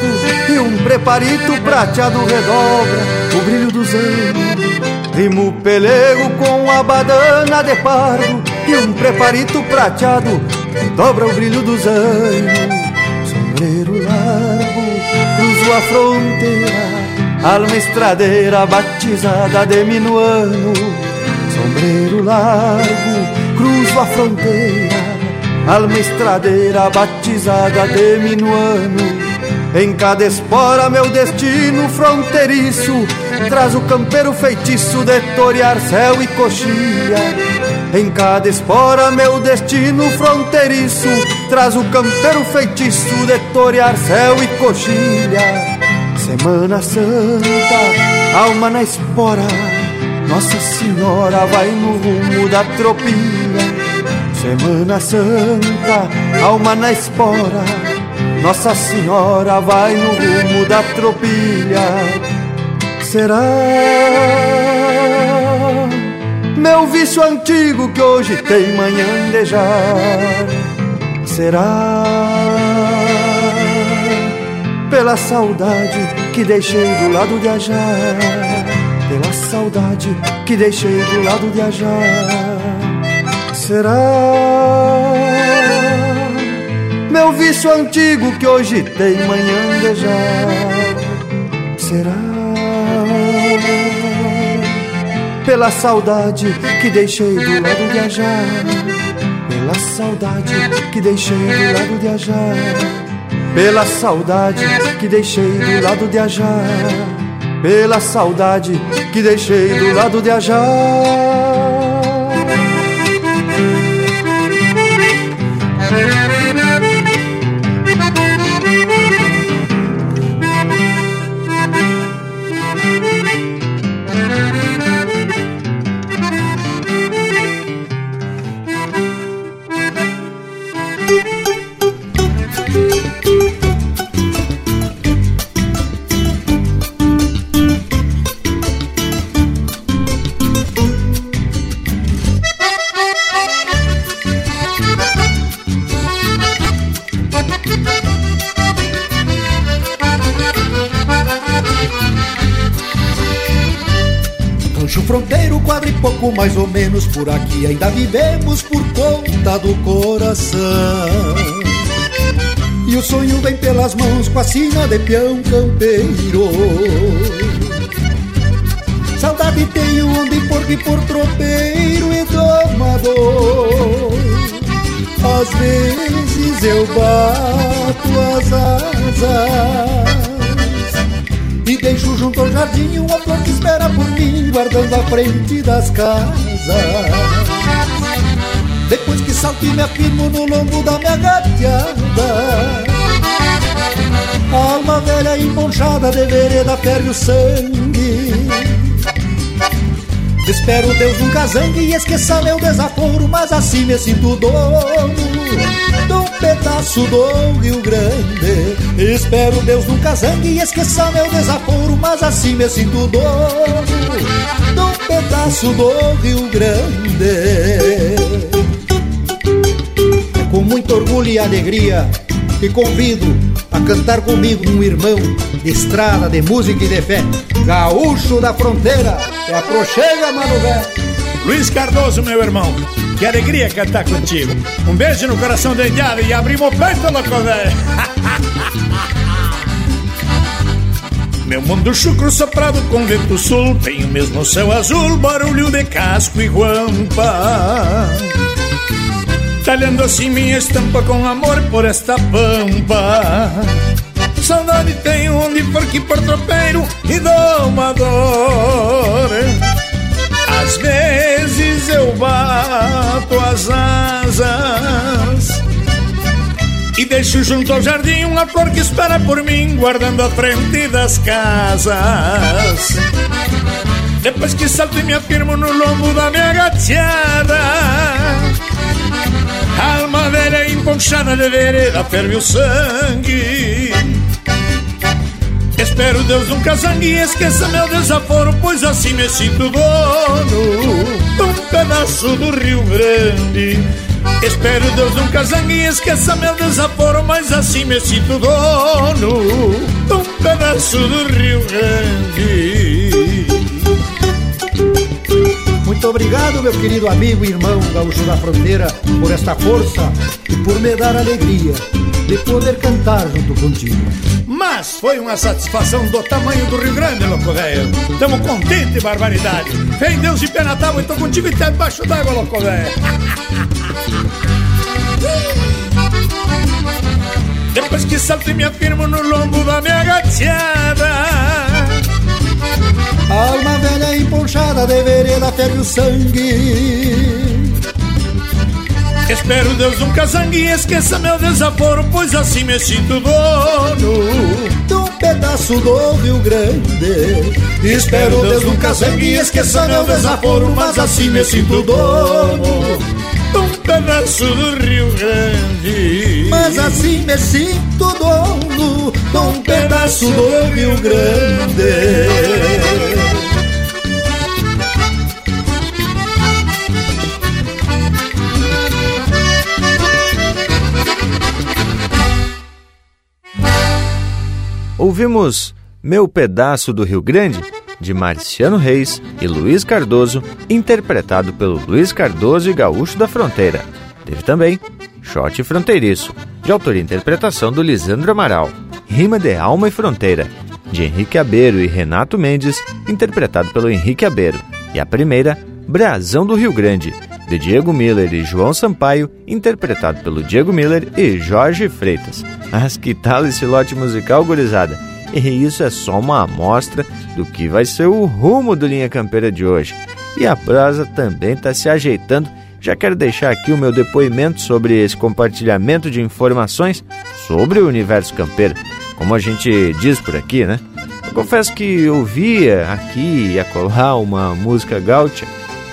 [SPEAKER 15] E um preparito prateado redobra o brilho dos anos Rimo pelego com a badana de pardo E um preparito prateado dobra o brilho dos anos Sombreiro largo, cruzo a fronteira Alma estradeira batizada de minuano. Sombreiro largo, cruzo a fronteira alma estradeira batizada de minuano. Em cada espora meu destino fronteiriço. Traz o campeiro feitiço de torear céu e coxilha Em cada espora meu destino fronteiriço. Traz o campeiro feitiço de torear céu e coxilha Semana Santa, alma na espora. Nossa Senhora vai no rumo da tropilha Semana Santa, alma na espora, Nossa Senhora vai no rumo da tropilha. Será meu vício antigo que hoje tem manhã de jar? Será pela saudade que deixei do lado de Ajar? Pela saudade que deixei do lado de Ajar será? Meu vício antigo que hoje tem manhã de já será? Pela saudade que deixei do lado de Ajar, pela saudade que deixei do lado de Ajar, pela saudade que deixei do lado de Ajar, pela saudade que deixei do lado de Ajar. Pouco mais ou menos por aqui ainda vivemos por conta do coração. E o sonho vem pelas mãos com a sina de peão campeiro. Saudade tenho onde porque por tropeiro e domador. Às vezes eu bato as asas e deixo junto ao jardim uma flor que espera por mim Guardando a frente das casas. Depois que salto e me afirmo no lombo da minha gateada. A alma velha emponchada de vereda ferve o sangue. Espero Deus nunca zangue e esqueça meu desaforo Mas assim me sinto dono de um pedaço do Rio Grande. Espero Deus nunca zangue e esqueça meu desaforo Mas assim me sinto dono de um pedaço do Rio Grande. É com muito orgulho e alegria que convido a cantar comigo um irmão de estrada, de música e de fé, gaúcho da fronteira, é a prochega, mano.
[SPEAKER 16] Luiz Cardoso, meu irmão, que alegria cantar contigo. Um beijo no coração da indiada e abrimos o peito, louco velho. Meu mundo chucro soprado com vento sul Tem o mesmo céu azul, barulho de casco e guampa Talhando assim minha estampa com amor por esta pampa Saudade tenho onde for que por tropeiro e domador Às vezes eu bato as asas E deixo junto ao jardim uma flor que espera por mim, guardando a frente das casas. Depois que salto e me afirmo no lombo da minha gateada Alma velha emponchada de vereda ferve o sangue Espero Deus nunca zangue e esqueça meu desaforo Pois assim me sinto dono um pedaço do Rio Grande. Espero Deus nunca zangue e esqueça meu desaforo Mas assim me sinto dono um pedaço do Rio Grande.
[SPEAKER 17] Muito obrigado, meu querido amigo e irmão gaúcho da fronteira, por esta força e por me dar alegria de poder cantar junto contigo.
[SPEAKER 16] Mas foi uma satisfação do tamanho do Rio Grande, louco velho. Tamo contente, barbaridade. Fé em Deus e pé na tábua, tô contigo e tá debaixo d'água, louco velho. Depois que salto e me afirmo no lombo da minha gateada
[SPEAKER 17] Alma velha emponchada de vereda ferve o sangue
[SPEAKER 16] Espero Deus nunca zangue e esqueça meu desaforo Pois assim me sinto dono
[SPEAKER 17] De um pedaço do Rio Grande.
[SPEAKER 16] Espero Deus nunca zangue e esqueça meu desaforo Mas assim me sinto dono De um pedaço do Rio Grande.
[SPEAKER 17] Mas assim me sinto dono De um pedaço do Rio Grande
[SPEAKER 2] Ouvimos Meu Pedaço do Rio Grande, de Marciano Reis e Luiz Cardoso, interpretado pelo Luiz Cardoso e Gaúcho da Fronteira. Teve também Shot Fronteiriço, de autoria e interpretação do Lisandro Amaral. Rima de Alma e Fronteira, de Henrique Abeiro e Renato Mendes, interpretado pelo Henrique Abeiro. E a primeira, Brasão do Rio Grande, de Diego Miller e João Sampaio, interpretado pelo Diego Miller e Jorge Freitas. Mas que tal esse lote musical, gurizada? E isso é só uma amostra do que vai ser o rumo do Linha Campeira de hoje. E a prosa também está se ajeitando. Já quero deixar aqui o meu depoimento sobre esse compartilhamento de informações sobre o universo campeiro, como a gente diz por aqui, né? Eu confesso que ouvia aqui e acolá uma música gaúcha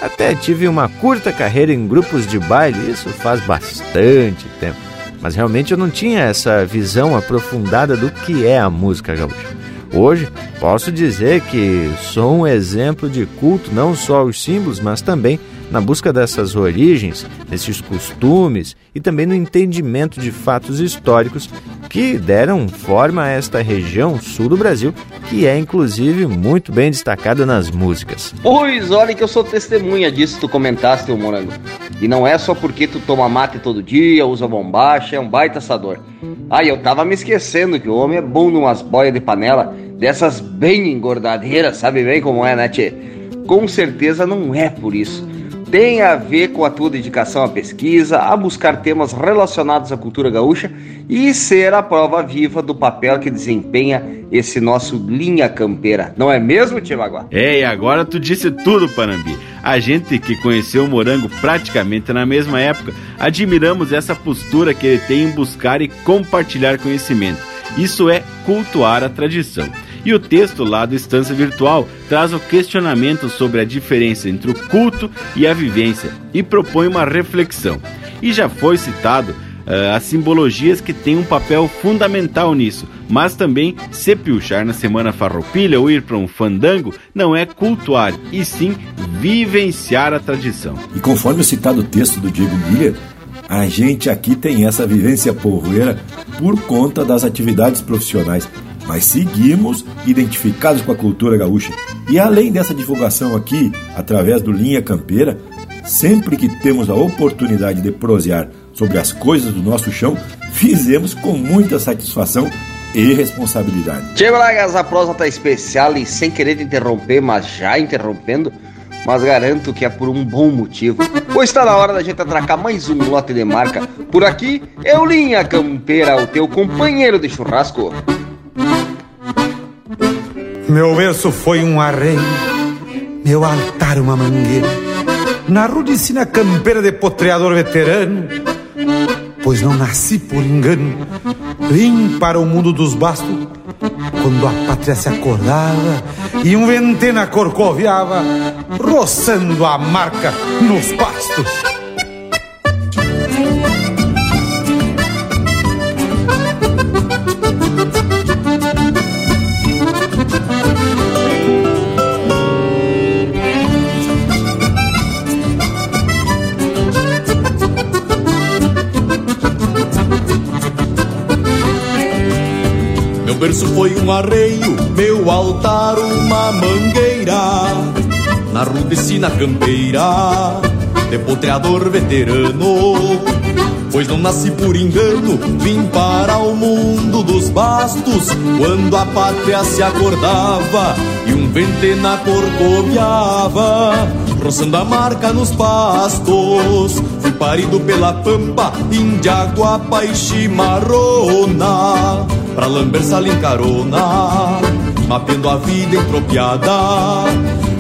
[SPEAKER 2] até tive uma curta carreira em grupos de baile, isso faz bastante tempo. Mas realmente eu não tinha essa visão aprofundada do que é a música gaúcha. Hoje posso dizer que sou um exemplo de culto não só aos símbolos, mas também na busca dessas origens, desses costumes e também no entendimento de fatos históricos que deram forma a esta região sul do Brasil, que é inclusive muito bem destacada nas músicas.
[SPEAKER 4] Pois olha que eu sou testemunha disso, tu comentaste, o morango. E não é só porque tu toma mate todo dia, usa bombacha, é um baita assador. Ah, eu tava me esquecendo que o homem é bom numas boias de panela, dessas bem engordadeiras, sabe bem como é, né, tchê? Com certeza não é por isso tem a ver com a tua dedicação à pesquisa, a buscar temas relacionados à cultura gaúcha e ser a prova viva do papel que desempenha esse nosso linha campeira. Não é mesmo, Timaguá?
[SPEAKER 5] É, e agora tu disse tudo, Panambi. A gente que conheceu o Morango praticamente na mesma época, admiramos essa postura que ele tem em buscar e compartilhar conhecimento. Isso é cultuar a tradição. E o texto lá do Estância Virtual traz o questionamento sobre a diferença entre o culto e a vivência e propõe uma reflexão. E já foi citado uh, as simbologias que têm um papel fundamental nisso, mas também se piochar na semana farroupilha ou ir para um fandango não é cultuar, e sim vivenciar a tradição.
[SPEAKER 1] E conforme o citado texto do Diego Miller, a gente aqui tem essa vivência porroeira por conta das atividades profissionais mas seguimos identificados com a cultura gaúcha. E além dessa divulgação aqui, através do Linha Campeira, sempre que temos a oportunidade de prosear sobre as coisas do nosso chão, fizemos com muita satisfação e responsabilidade.
[SPEAKER 4] Chega lá, a prosa tá especial e sem querer te interromper, mas já interrompendo, mas garanto que é por um bom motivo. Pois está na hora da gente atracar mais um lote de marca. Por aqui, eu Linha Campeira, o teu companheiro de churrasco.
[SPEAKER 18] Meu berço foi um arreio, meu altar uma mangueira. Na rudicina campeira de potreador veterano, pois não nasci por engano. Vim para o mundo dos bastos quando a pátria se acordava e um ventena corcoviava, roçando a marca nos pastos.
[SPEAKER 19] Berço foi um arreio, meu altar uma mangueira. Na rudecina campeira, depotreador veterano. Pois não nasci por engano, vim para o mundo dos bastos. Quando a pátria se acordava e um ventena corcoviava, roçando a marca nos pastos. Fui parido pela pampa, indiaguapa e chimarrona pra lamber sala em carona, mapeando a vida entropiada,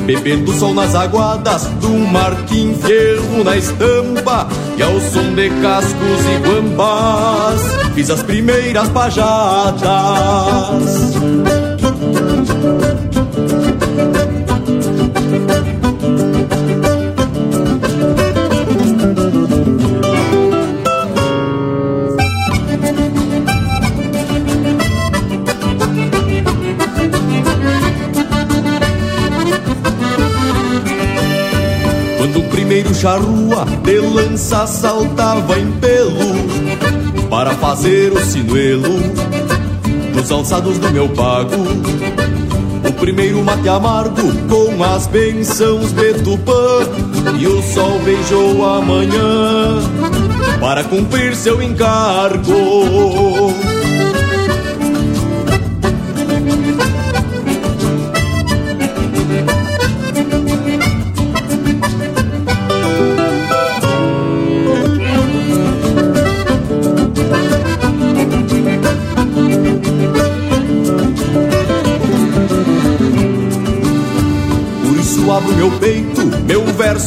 [SPEAKER 19] bebendo sol nas aguadas do marquim ferro na estampa e ao som de cascos e guambás fiz as primeiras pajadas. Charrua de lança saltava em pelo para fazer o sinuelo nos alçados do meu pago. O primeiro mate amargo com as bençãos de Tupã e o sol beijou a manhã para cumprir seu encargo.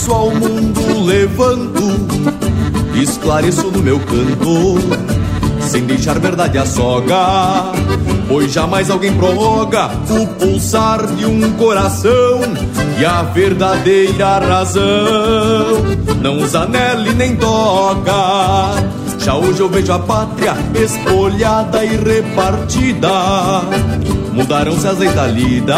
[SPEAKER 19] Verso ao mundo levanto, esclareço no meu canto, sem deixar verdade a soga, pois jamais alguém prorroga o pulsar de um coração e a verdadeira razão não usa nele nem toca. Já hoje eu vejo a pátria espolhada e repartida. Mudaram-se as leis da lida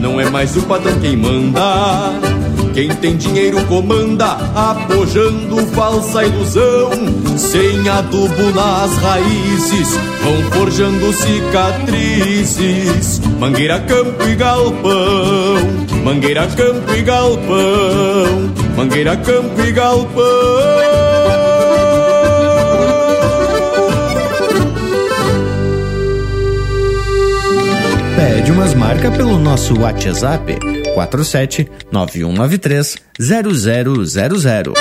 [SPEAKER 19] não é mais o patrão quem manda. Quem tem dinheiro comanda, apojando falsa ilusão. Sem adubo nas raízes, vão forjando cicatrizes. Mangueira, campo e galpão. Mangueira, campo e galpão. Mangueira, campo e galpão.
[SPEAKER 2] Pede umas marcas pelo nosso WhatsApp 47 9193 0000.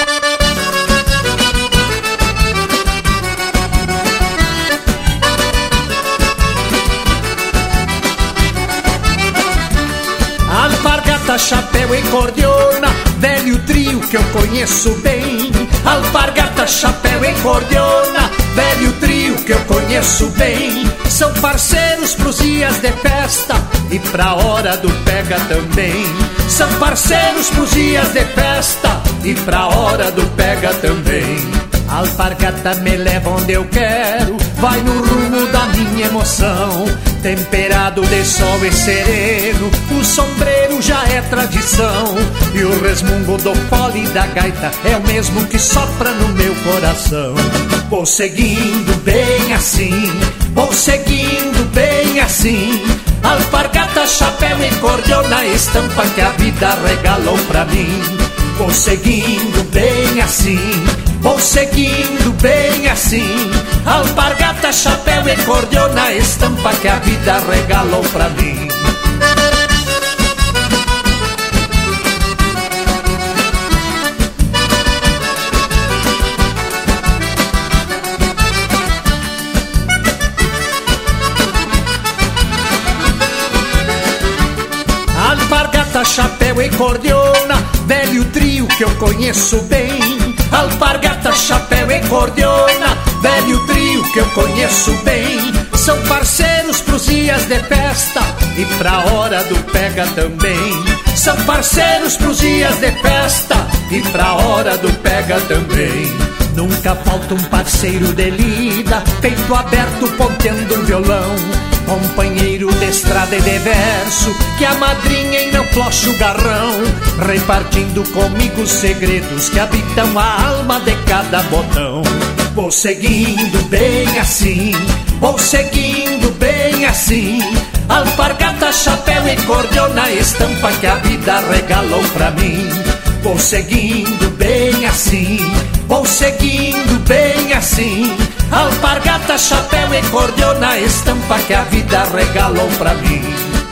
[SPEAKER 11] Alpargata, chapéu e cordiona, velho trio que eu conheço bem. Alpargata, chapéu e cordiona, velho trio que eu conheço bem. São parceiros pros dias de festa e pra hora do pega também. São parceiros pros dias de festa e pra hora do pega também. Alpargata me leva onde eu quero, vai no rumo da minha emoção. Temperado de sol e sereno, o sombreiro já é tradição. E o resmungo do fole da gaita é o mesmo que sopra no meu coração. Vou seguindo bem assim, vou seguindo bem assim. Alpargata, chapéu e cordiona, estampa que a vida regalou pra mim. Vou seguindo bem assim, vou seguindo bem assim. Alpargata, chapéu e cordiona, estampa que a vida regalou pra mim. Chapéu e cordiona, velho trio que eu conheço bem. alpargata, chapéu e cordiona, velho trio que eu conheço bem. São parceiros pros dias de festa e pra hora do pega também. São parceiros pros dias de festa e pra hora do pega também. Nunca falta um parceiro de lida, peito aberto ponteando um violão. Companheiro de estrada e de verso, que a madrinha e não flocha o garrão, repartindo comigo os segredos que habitam a alma de cada botão. Vou seguindo bem assim, vou seguindo bem assim. Alpargata, chapéu e cordiona, estampa que a vida regalou pra mim. Vou seguindo bem assim, vou seguindo bem assim. Alpargata, chapéu e cordiona, estampa que a vida regalou pra mim.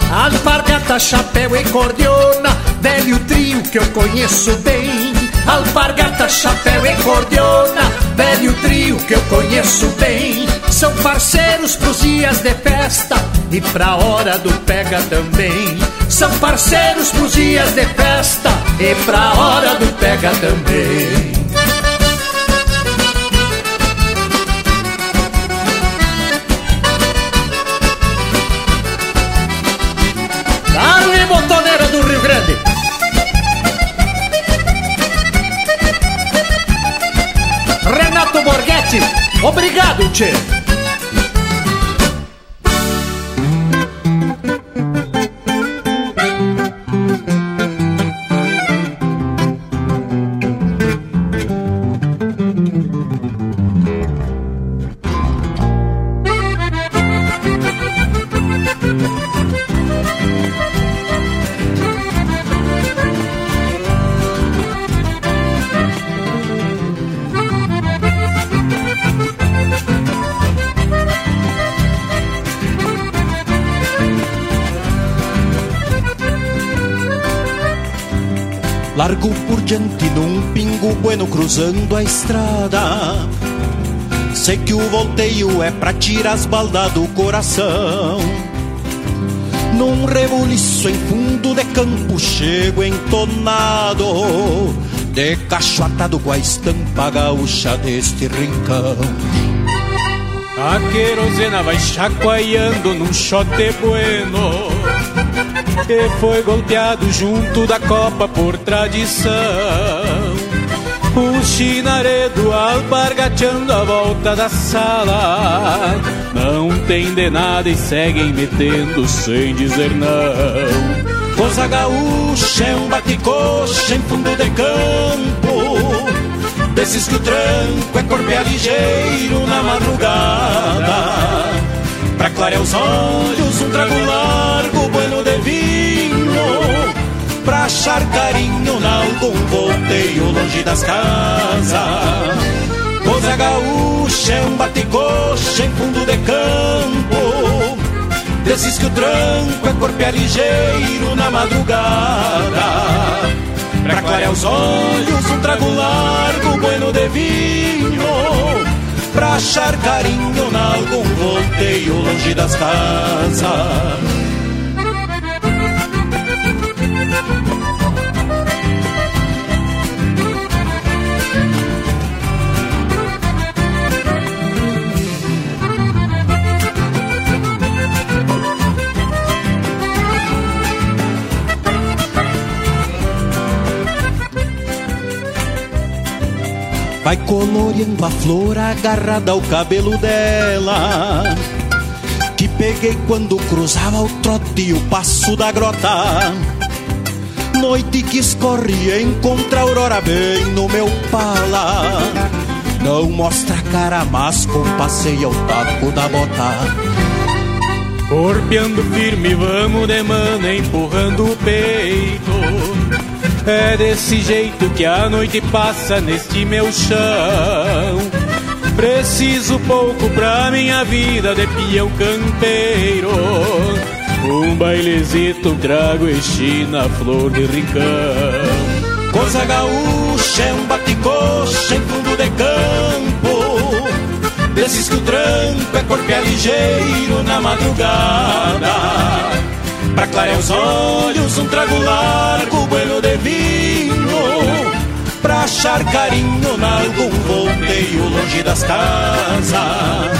[SPEAKER 11] Alpargata, chapéu e cordiona, velho trio que eu conheço bem. Alpargata, chapéu e cordiona, velho trio que eu conheço bem. São parceiros pros dias de festa e pra hora do pega também. São parceiros pros dias de festa e pra hora do pega também. Obrigado, Tchê!
[SPEAKER 13] Bueno cruzando a estrada. Sei que o volteio é pra tirar as baldas do coração. Num rebuliço em fundo de campo chego entonado De cacho atado com a estampa gaúcha deste rincão
[SPEAKER 8] A querosena vai chacoalhando num chote bueno Que foi golpeado junto da copa por tradição O chinaredo alpargateando a volta da sala. Não tem de nada e seguem metendo sem dizer não
[SPEAKER 13] Coisa gaúcha é um bate-coxa em fundo de campo. Desses que o tranco é corpear ligeiro na madrugada Pra clarear os olhos, um trago largo, bueno de vinho achar carinho nalgum volteio longe das casas. Coisa gaúcha é um bate-coxa em fundo de campo. Desses que o tranco é corpear ligeiro na madrugada. Pra clarear os olhos, um trago largo, bueno de vinho. Pra achar carinho nalgum volteio longe das casas Vai coloreando a flor agarrada ao cabelo dela. Que peguei quando cruzava o trote o passo da grota. Noite que escorre encontra a aurora bem no meu pala. Não mostra a cara, mas compasseia o taco da bota.
[SPEAKER 8] Corpeando firme, vamos de mano, empurrando o peito é desse jeito que a noite passa neste meu chão. Preciso pouco pra minha vida de peão campeiro. Um bailezito, trago e china, flor de rincão.
[SPEAKER 13] Coisa gaúcha é um bate-coxa em fundo de campo. Desses que o tranco é corpé ligeiro na madrugada. Pra clarear os olhos, um trago largo, bueno de vinho.
[SPEAKER 20] Pra achar carinho algum volteio longe das casas.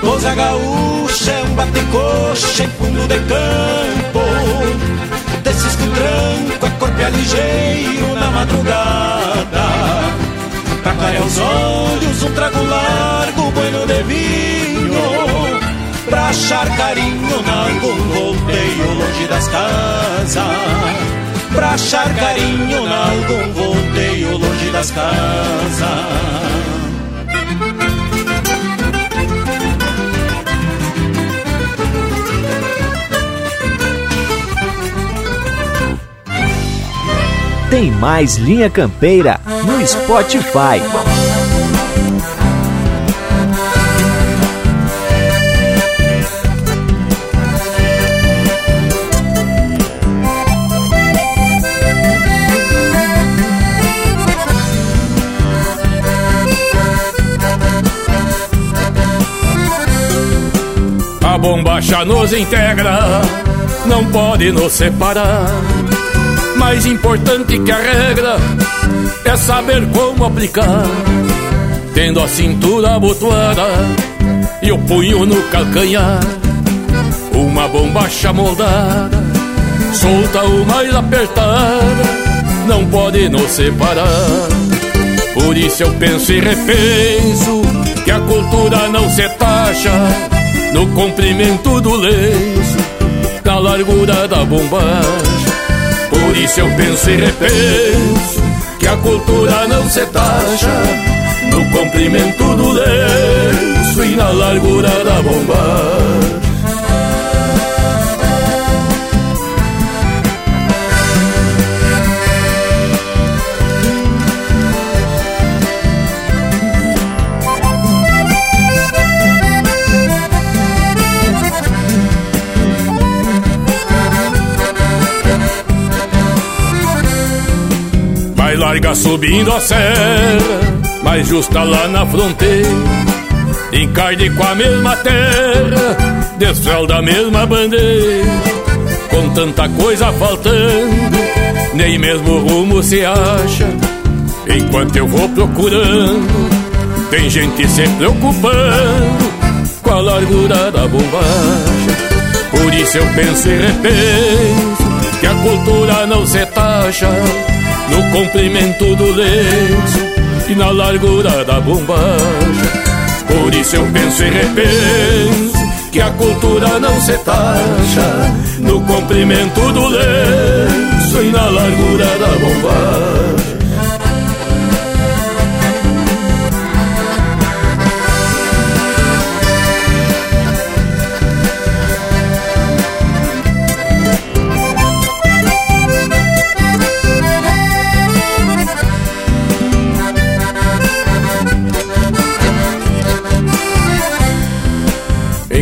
[SPEAKER 20] Coisa gaúcha é um bate-coxa em fundo de campo. Desses que o tranco é corpo é ligeiro na madrugada. Pra clarear os olhos um trago largo, bueno de vinho achar carinho em algum volteio longe das casas Pra achar carinho em algum volteio longe das casas
[SPEAKER 2] Tem mais Linha Campeira no Spotify.
[SPEAKER 21] A bombacha nos integra, não pode nos separar. Mais importante que a regra é saber como aplicar. Tendo a cintura abotoada e o punho no calcanhar, uma bombacha moldada, solta ou mais apertada, não pode nos separar. Por isso eu penso e repenso que a cultura não se taxa no comprimento do lenço, na largura da bombacha. Por isso eu penso e repenso que a cultura não se taxa no comprimento do lenço e na largura da bomba. Larga subindo a serra, mais justa lá na fronteira. Encarde com a mesma terra, desfel da mesma bandeira. Com tanta coisa faltando, nem mesmo rumo se acha. Enquanto eu vou procurando, tem gente se preocupando com a largura da bombacha. Por isso eu penso e repenso que a cultura não se taxa no comprimento do lenço e na largura da bombacha. Por isso eu penso e repenso que a cultura não se taxa no comprimento do lenço e na largura da bombacha.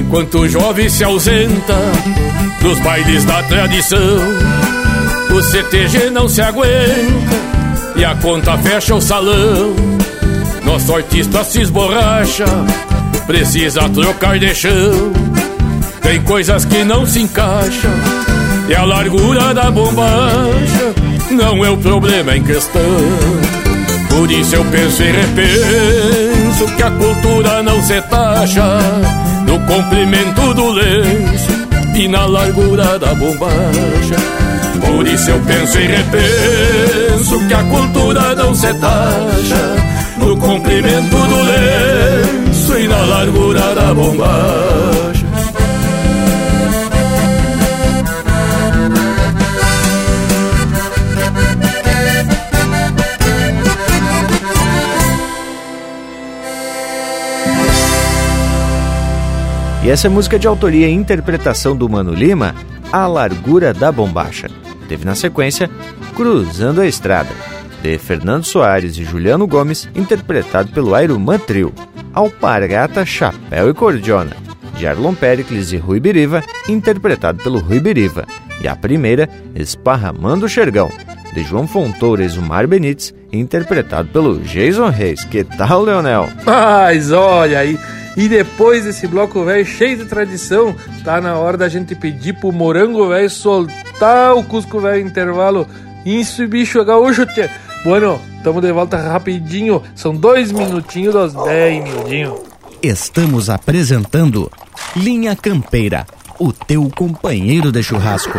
[SPEAKER 21] Enquanto o jovem se ausenta dos bailes da tradição, o CTG não se aguenta e a conta fecha o salão. Nosso artista se esborracha, precisa trocar de chão. Tem coisas que não se encaixam e a largura da bombacha não é o problema em questão. Por isso eu penso e repenso que a cultura não se taxa comprimento do lenço e na largura da bombacha. Por isso eu penso e repenso que a cultura não se taxa no comprimento do lenço e na largura da bombacha.
[SPEAKER 2] E essa é música de autoria e interpretação do Mano Lima, A Largura da Bombacha. Teve na sequência Cruzando a Estrada, de Fernando Soares e Juliano Gomes, interpretado pelo Airumã Trio. Alpargata, Chapéu e Cordiona, de Arlon Pericles e Rui Biriva, interpretado pelo Rui Biriva. E a primeira, Esparramando o Xergão, de João Fontoura e Zumar Benites, interpretado pelo Jason Reis. Que tal, Leonel?
[SPEAKER 6] Mas olha aí, e depois desse bloco velho cheio de tradição, tá na hora da gente pedir pro morango velho soltar o Cusco velho intervalo. Isso, bicho gaúcho, tchê. Bueno, Tamo de volta rapidinho. São dois minutinhos dos dez minutinhos.
[SPEAKER 2] Estamos apresentando Linha Campeira, o teu companheiro de churrasco.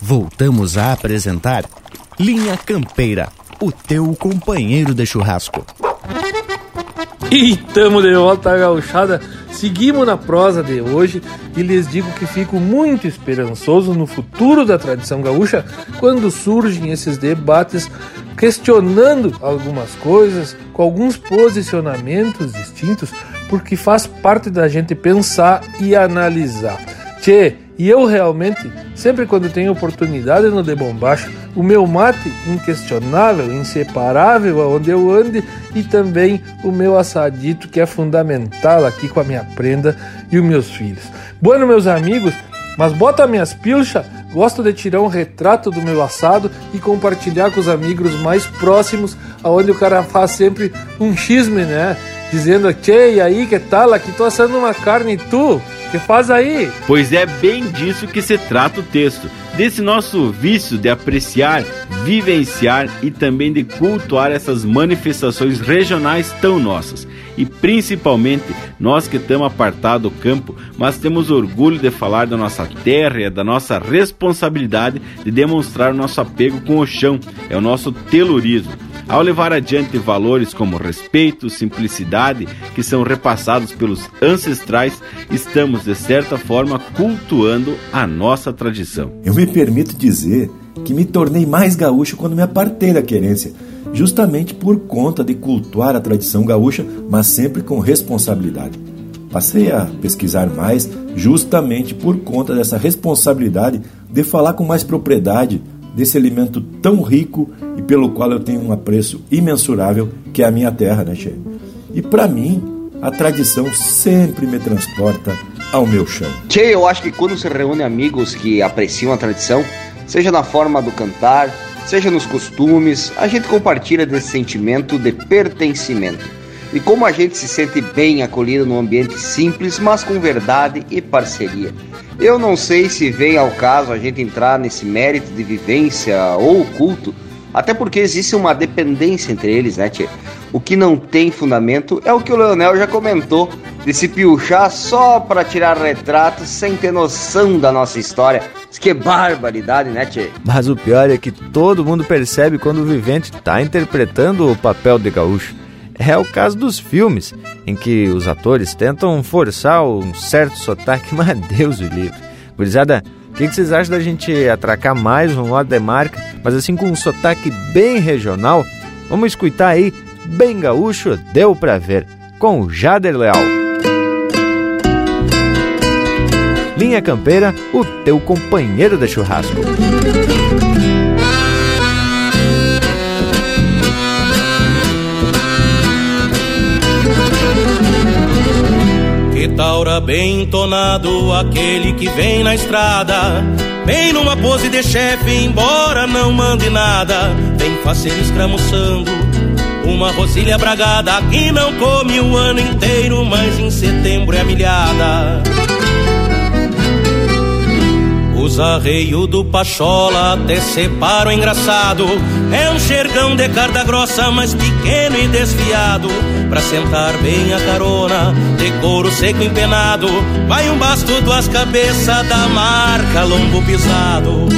[SPEAKER 2] Voltamos a apresentar Linha Campeira, o teu companheiro de churrasco.
[SPEAKER 6] E tamo de volta, gauchada. Seguimos na prosa de hoje e lhes digo que fico muito esperançoso no futuro da tradição gaúcha quando surgem esses debates questionando algumas coisas, com alguns posicionamentos distintos, porque faz parte da gente pensar e analisar. Tchê, e eu realmente, sempre quando tenho oportunidade no de bombacha, o meu mate inquestionável, inseparável aonde eu ande e também o meu assadito que é fundamental aqui com a minha prenda e os meus filhos. Bueno, meus amigos, mas bota minhas pilchas, gosto de tirar um retrato do meu assado e compartilhar com os amigos mais próximos, aonde o cara faz sempre um xisme, né? Dizendo, tchê, e aí, que tal? Aqui tô assando uma carne e tu? Que faz aí?
[SPEAKER 5] Pois é bem disso que se trata o texto. Desse nosso vício de apreciar, vivenciar e também de cultuar essas manifestações regionais tão nossas. E principalmente nós que estamos apartados do campo, mas temos orgulho de falar da nossa terra e da nossa responsabilidade de demonstrar o nosso apego com o chão, é o nosso telurismo. Ao levar adiante valores como respeito, simplicidade, que são repassados pelos ancestrais, estamos de certa forma cultuando a nossa tradição.
[SPEAKER 1] Eu me permito dizer que me tornei mais gaúcho quando me apartei da querência, justamente por conta de cultuar a tradição gaúcha, mas sempre com responsabilidade. Passei a pesquisar mais justamente por conta dessa responsabilidade de falar com mais propriedade desse alimento tão rico e pelo qual eu tenho um apreço imensurável, que é a minha terra, né, Che? E para mim, a tradição sempre me transporta ao meu chão.
[SPEAKER 4] Che, eu acho que quando se reúne amigos que apreciam a tradição, seja na forma do cantar, seja nos costumes, a gente compartilha desse sentimento de pertencimento. E como a gente se sente bem acolhido num ambiente simples, mas com verdade e parceria. Eu não sei se vem ao caso a gente entrar nesse mérito de vivência ou culto, até porque existe uma dependência entre eles, né, tia? O que não tem fundamento é o que o Leonel já comentou, de se pilchar só para tirar retratos sem ter noção da nossa história. Isso que barbaridade, né, tia?
[SPEAKER 2] Mas o pior é que todo mundo percebe quando o vivente está interpretando o papel de gaúcho. É o caso dos filmes, em que os atores tentam forçar um certo sotaque, (laughs) mas Deus o livre. Gurizada, o que, que vocês acham da gente atracar mais um lado de marca, mas assim com um sotaque bem regional? Vamos escutar aí, bem gaúcho, deu pra ver, com o Jader Leal. Linha Campeira, o teu companheiro de churrasco.
[SPEAKER 22] Bem entonado, aquele que vem na estrada. Vem numa pose de chefe, embora não mande nada. Vem faceiro escramuçando, uma rosilha bragada. Que não come o ano inteiro, mas em setembro é milhada. Os arreios do Pachola até separam engraçado. É um xergão de carda grossa, mas pequeno e desfiado. Pra sentar bem a carona, de couro seco empenado. Vai um basto, duas cabeças da marca lombo pisado.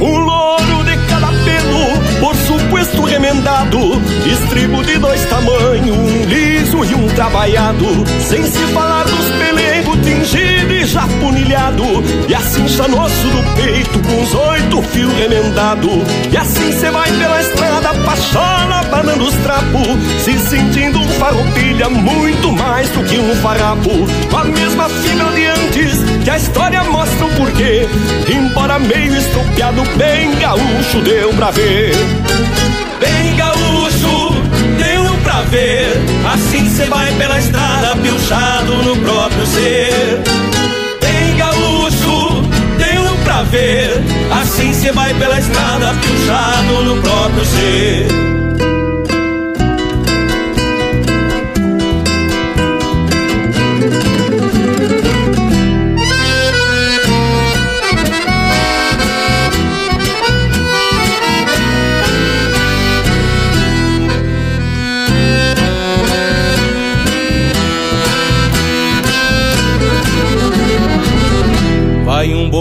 [SPEAKER 23] Um louro de cada pelo, por suposto remendado. Estribo de dois tamanhos, um e um trabalhado. Sem se falar dos pelegos tingido e já punilhado. E assim chanoso do peito, com os oito fios remendado. E assim cê vai pela estrada, pachola, banando os trapos. Se sentindo um farroupilha, muito mais do que um farrapo. Com a mesma fibra de antes que a história mostra o porquê. Embora meio estrupiado, bem gaúcho deu pra ver.
[SPEAKER 22] Bem gaúcho, ver. Assim cê vai pela estrada, pilchado no próprio ser. Bem gaúcho, deu pra ver. Assim cê vai pela estrada, pilchado no próprio ser.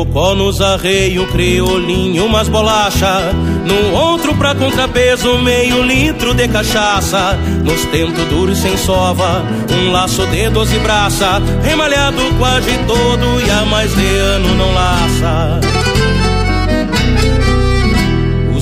[SPEAKER 22] Bocó nos arreio, criolinho, umas bolacha No outro pra contrapeso, meio litro de cachaça Nos tentos duros sem sova, um laço de doze braça Remalhado quase todo e há mais de ano não laça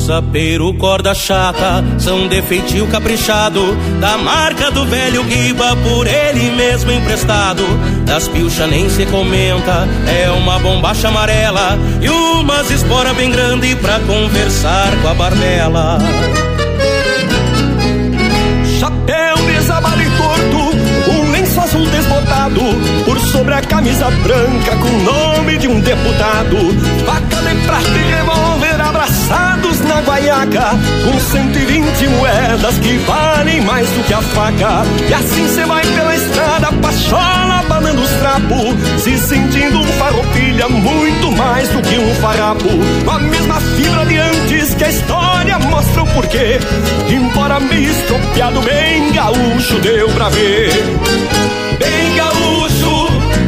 [SPEAKER 22] sapeiro, corda chata, são de feitio caprichado, da marca do velho Guiba, por ele mesmo emprestado. Das pilcha nem se comenta, é uma bombacha amarela e umas espora bem grande pra conversar com a barbela.
[SPEAKER 23] Chapéu desabalho e torto, um lenço azul desbotado, por sobre a camisa branca com o nome de um deputado. Faca de prata e revólver abraçados na guaiaca, com 120 moedas que valem mais do que a faca. E assim cê vai pela estrada, pachola, banando os trapos, se sentindo um farroupilha muito mais do que um farrapo. Com a mesma fibra de antes que a história mostra o porquê. Embora meio estropiado, bem gaúcho deu pra ver.
[SPEAKER 22] Bem gaúcho,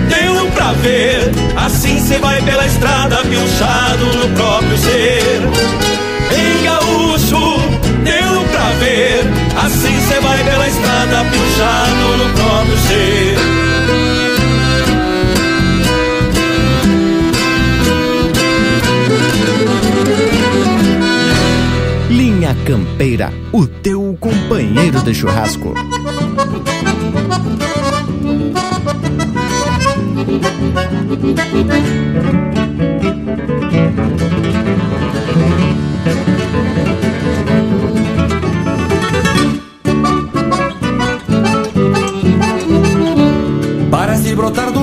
[SPEAKER 22] deu pra ver. Assim cê vai pela estrada, pilchado no próprio ser. Ver. Assim cê vai pela estrada, pilchado no próprio ser.
[SPEAKER 2] Linha Campeira, o teu companheiro de churrasco.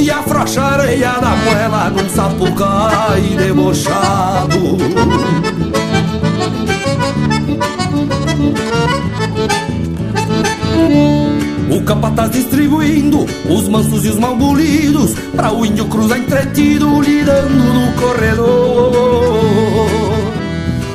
[SPEAKER 19] E afrouxa a areia da moela Num sapucai debochado. O capataz distribuindo os mansos e os mal bolidos Pra o índio cruzar entretido lidando no corredor.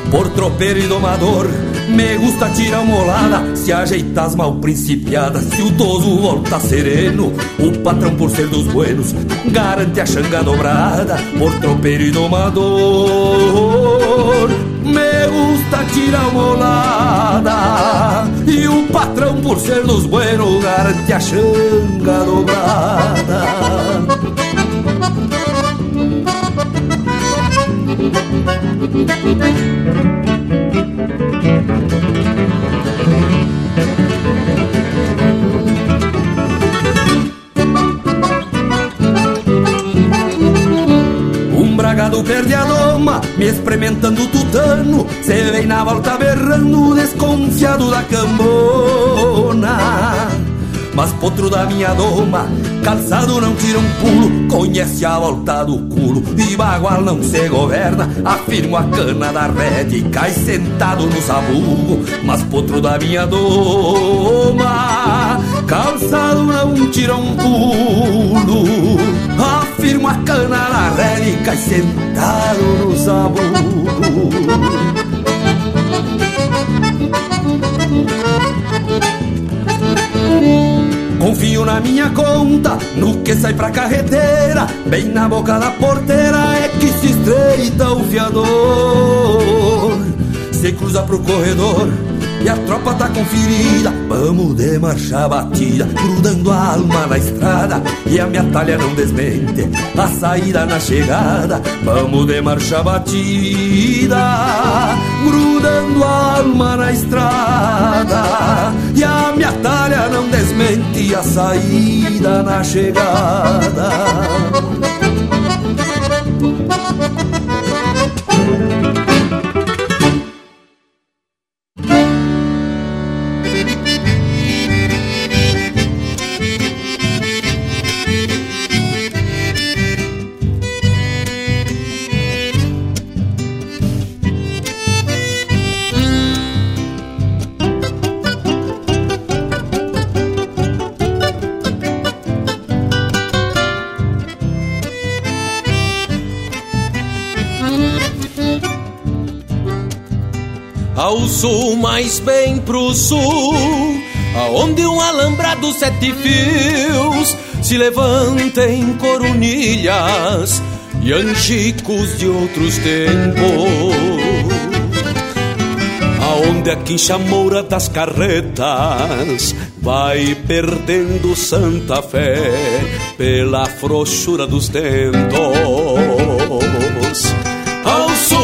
[SPEAKER 19] Por tropeiro e domador me gusta tirar uma olada Se ajeitar as mal principiadas Se o toso volta sereno O patrão por ser dos buenos Garante a xanga dobrada. Por tropeiro e domador me gusta tirar uma olada. E o patrão por ser dos buenos Garante a xanga dobrada bragado perde a doma, me experimentando tutano Cê vem na volta berrando, desconfiado da cambona. Mas potro da minha doma, calçado não tira um pulo Conhece a volta do culo, e bagual não se governa Afirmo a cana da rede, cai sentado no sabugo. Mas potro da minha doma, calçado não tira um pulo Afirmo a cana na rede e sentado no sabugo Confio na minha conta, no que sai pra carreteira Bem na boca da porteira é que se estreita o desafiador. Se cruza pro corredor e a tropa tá conferida. Vamos de marcha batida, grudando a alma na estrada. E a minha talha não desmente a saída na chegada. Vamos de marcha batida, grudando a alma na estrada. E a minha talha não desmente a saída na chegada.
[SPEAKER 8] Ao sul, mais bem pro sul, aonde um alambrado sete fios se levanta em coronilhas e anchicos de outros tempos. Aonde a quincha moura das carretas vai perdendo santa fé pela frouxura dos tentos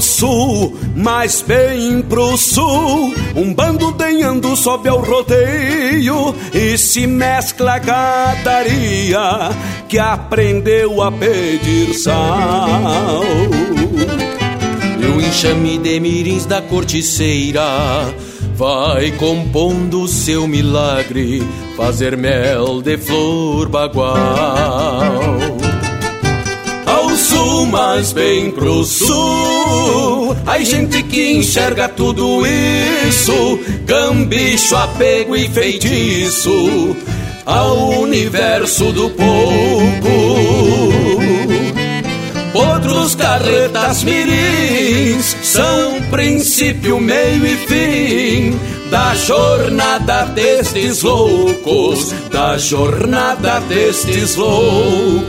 [SPEAKER 8] Sul, mais bem pro sul. Um bando denhando sobe ao rodeio e se mescla a gadaria que aprendeu a pedir sal. E o enxame de mirins da corticeira vai compondo seu milagre, fazer mel de flor bagual mas bem pro sul. Ai, gente que enxerga tudo isso, gambicho, apego e feitiço ao universo do pouco. Outros carretas mirins são princípio, meio e fim da jornada destes loucos, da jornada destes loucos.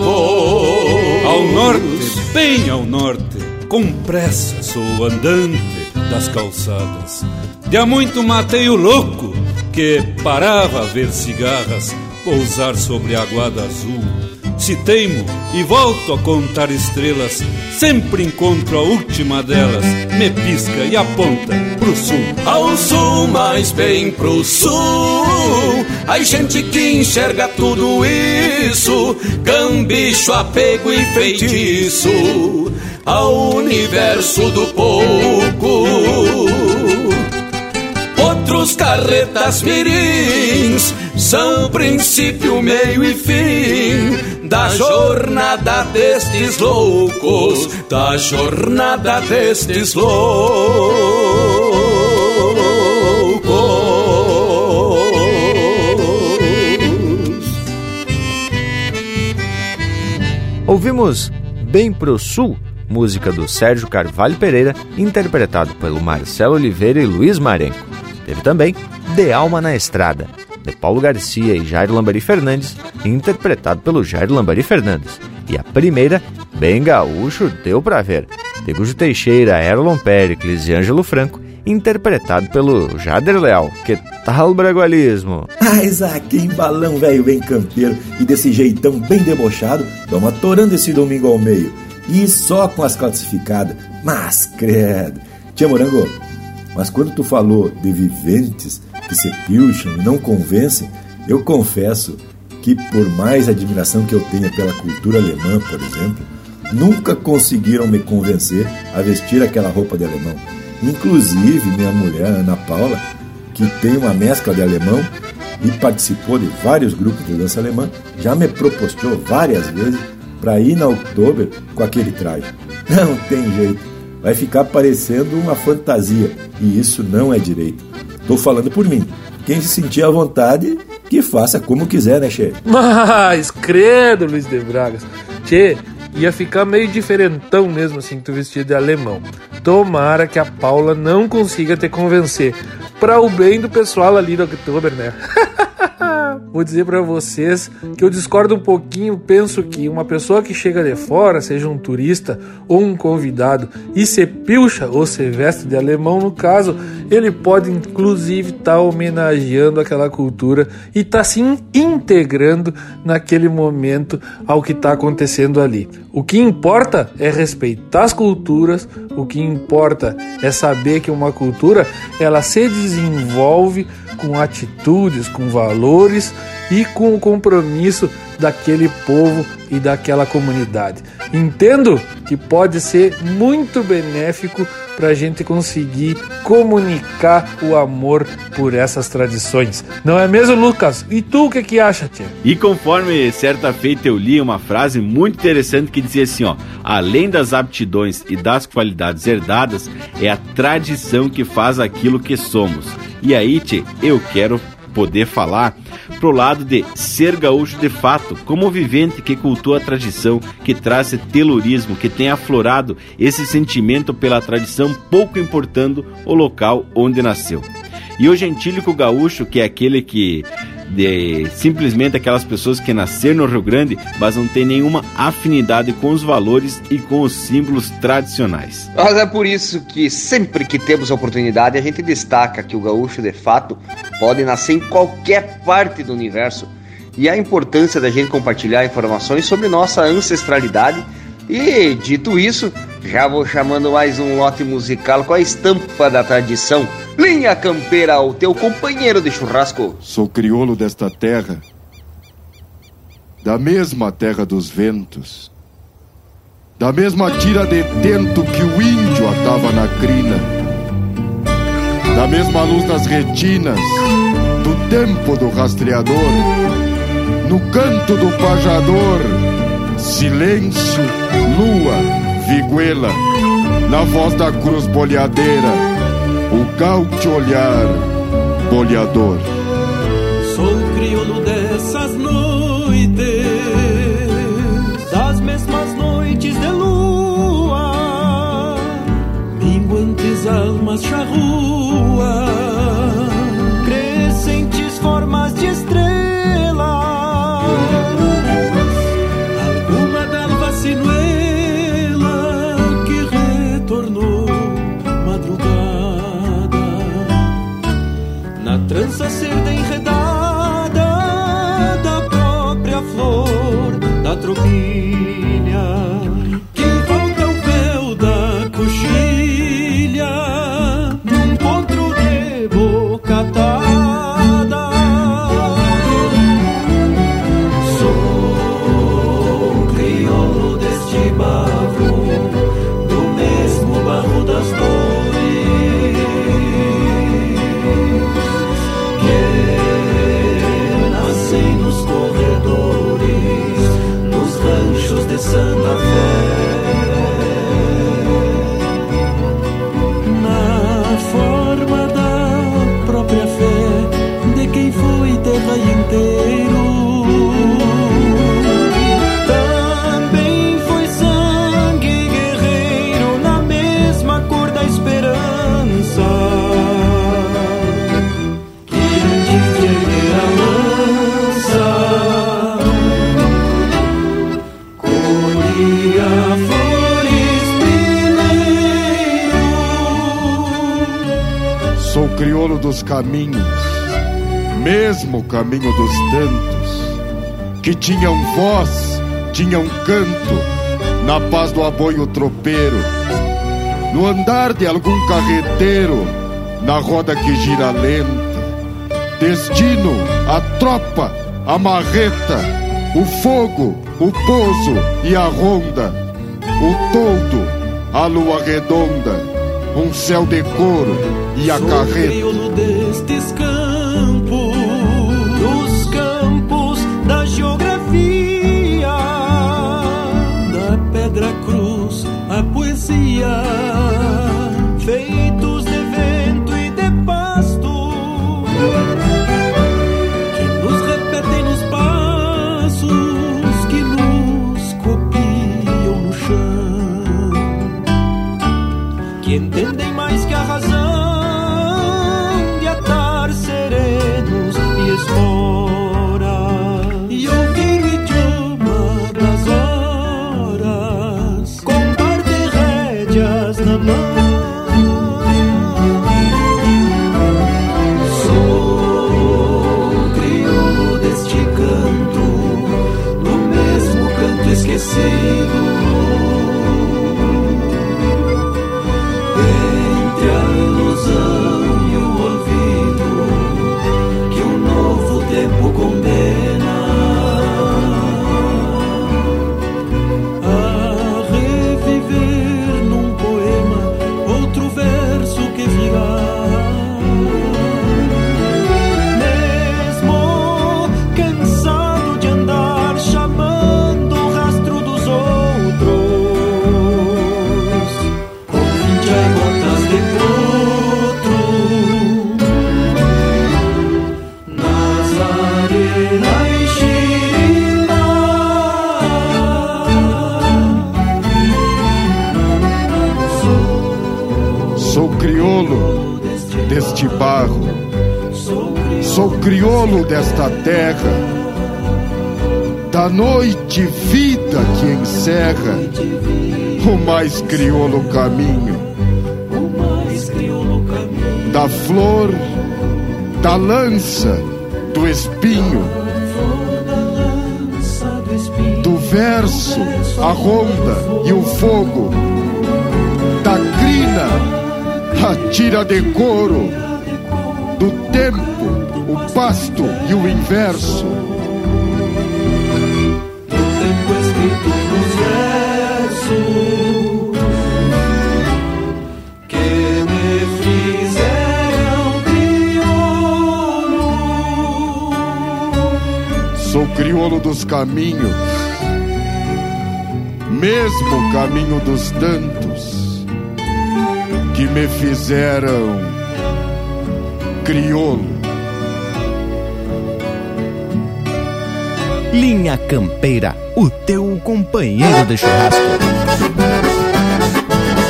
[SPEAKER 24] Ao norte, bem ao norte, com pressa sou andante das calçadas. De há muito matei o louco que parava a ver cigarras pousar sobre a aguada azul. Se teimo e volto a contar estrelas, sempre encontro a última delas, me pisca e aponta pro sul.
[SPEAKER 8] Ao sul, mais bem pro sul. Ai, gente que enxerga tudo isso, gambicho, apego e feitiço ao universo do pouco outros carretas mirins são princípio, meio e fim da jornada destes loucos, da jornada destes loucos.
[SPEAKER 2] Ouvimos Bem Pro Sul, música do Sérgio Carvalho Pereira, interpretado pelo Marcelo Oliveira e Luiz Marenco. Teve também De Alma na Estrada, de Paulo Garcia e Jair Lambari Fernandes, interpretado pelo Jair Lambari Fernandes. E a primeira, Bem Gaúcho, Deu Pra Ver, de Gujo Teixeira, Erlon Pericles e Ângelo Franco, interpretado pelo Jader Leal. Que tal o bragualismo?
[SPEAKER 1] Mas aqui balão velho bem campeiro e desse jeitão bem debochado, vamos atorando esse domingo ao meio. E só com as classificadas. Mas credo. Tia Morango, Mas quando tu falou de viventes que se pilcham e não convencem, eu confesso que, por mais admiração que eu tenha pela cultura alemã, por exemplo, nunca conseguiram me convencer a vestir aquela roupa de alemão. Inclusive, minha mulher, Ana Paula, que tem uma mescla de alemão e participou de vários grupos de dança alemã, já me propostou várias vezes para ir na Oktober com aquele traje. (laughs) Não tem jeito, vai ficar parecendo uma fantasia e isso não é direito. Estou falando por mim. Quem se sentir à vontade, que faça como quiser, né, Che? (laughs)
[SPEAKER 6] Mas, credo, Luiz de Bragas. Che, ia ficar meio diferentão mesmo assim, tu vestido de alemão. Tomara que a Paula não consiga te convencer. Para o bem do pessoal ali do Oktober, né? (laughs) vou dizer para vocês que eu discordo um pouquinho. Penso que uma pessoa que chega de fora, seja um turista ou um convidado, e se pilcha ou se veste de alemão, no caso, ele pode inclusive estar tá homenageando aquela cultura e estar tá se integrando naquele momento ao que está acontecendo ali. O que importa é respeitar as culturas, o que importa é saber que uma cultura ela se desenvolve com atitudes, com valores e com o compromisso daquele povo e daquela comunidade. Entendo que pode ser muito benéfico para a gente conseguir comunicar o amor por essas tradições. Não é mesmo, Lucas? E tu o que, que acha, tia?
[SPEAKER 5] E conforme certa feita eu li uma frase muito interessante que dizia assim, ó, além das aptidões e das qualidades herdadas, é a tradição que faz aquilo que somos. E aí, tia, eu quero poder falar pro lado de ser gaúcho de fato, como vivente que cultua a tradição, que traz telurismo, que tem aflorado esse sentimento pela tradição, pouco importando o local onde nasceu. E o gentílico gaúcho, que é aquele que de simplesmente aquelas pessoas que nasceram no Rio Grande, mas não tem nenhuma afinidade com os valores e com os símbolos tradicionais.
[SPEAKER 4] Mas é por isso que sempre que temos a oportunidade, a gente destaca que o gaúcho de fato pode nascer em qualquer parte do universo e a importância da gente compartilhar informações sobre nossa ancestralidade. E dito isso, já vou chamando mais um lote musical com a estampa da tradição. Linha Campeira, o teu companheiro de churrasco.
[SPEAKER 25] Sou crioulo desta terra, da mesma terra dos ventos, da mesma tira de tento que o índio atava na crina, da mesma luz nas retinas do tempo do rastreador, no canto do pajador, silêncio, lua Viguela, na voz da cruz bolhadeira, o gaúcho olhar bolhador.
[SPEAKER 26] Sou crioulo dessas noites, das mesmas noites de lua, minguantes almas charrua, crescentes formas de estrela trança cerda enredada da própria flor da tropilha
[SPEAKER 25] dos caminhos, mesmo caminho dos tantos, que tinham voz, tinham canto, na paz do aboio tropeiro, no andar de algum carreteiro,
[SPEAKER 26] na roda que gira lenta. Destino, a tropa, a marreta, o fogo, o pouso e a ronda, o toldo, a lua redonda, um céu de couro e a carreta. Desta terra, da noite vida que encerra o mais crioulo caminho, da flor, da lança, do espinho,
[SPEAKER 25] do espinho
[SPEAKER 26] do verso, a ronda e o fogo, da crina, a tira de couro, do tempo, o pasto e o inverso. Sou crioulo dos caminhos, mesmo caminho dos tantos que me fizeram crioulo.
[SPEAKER 2] Linha Campeira, o teu companheiro de churrasco.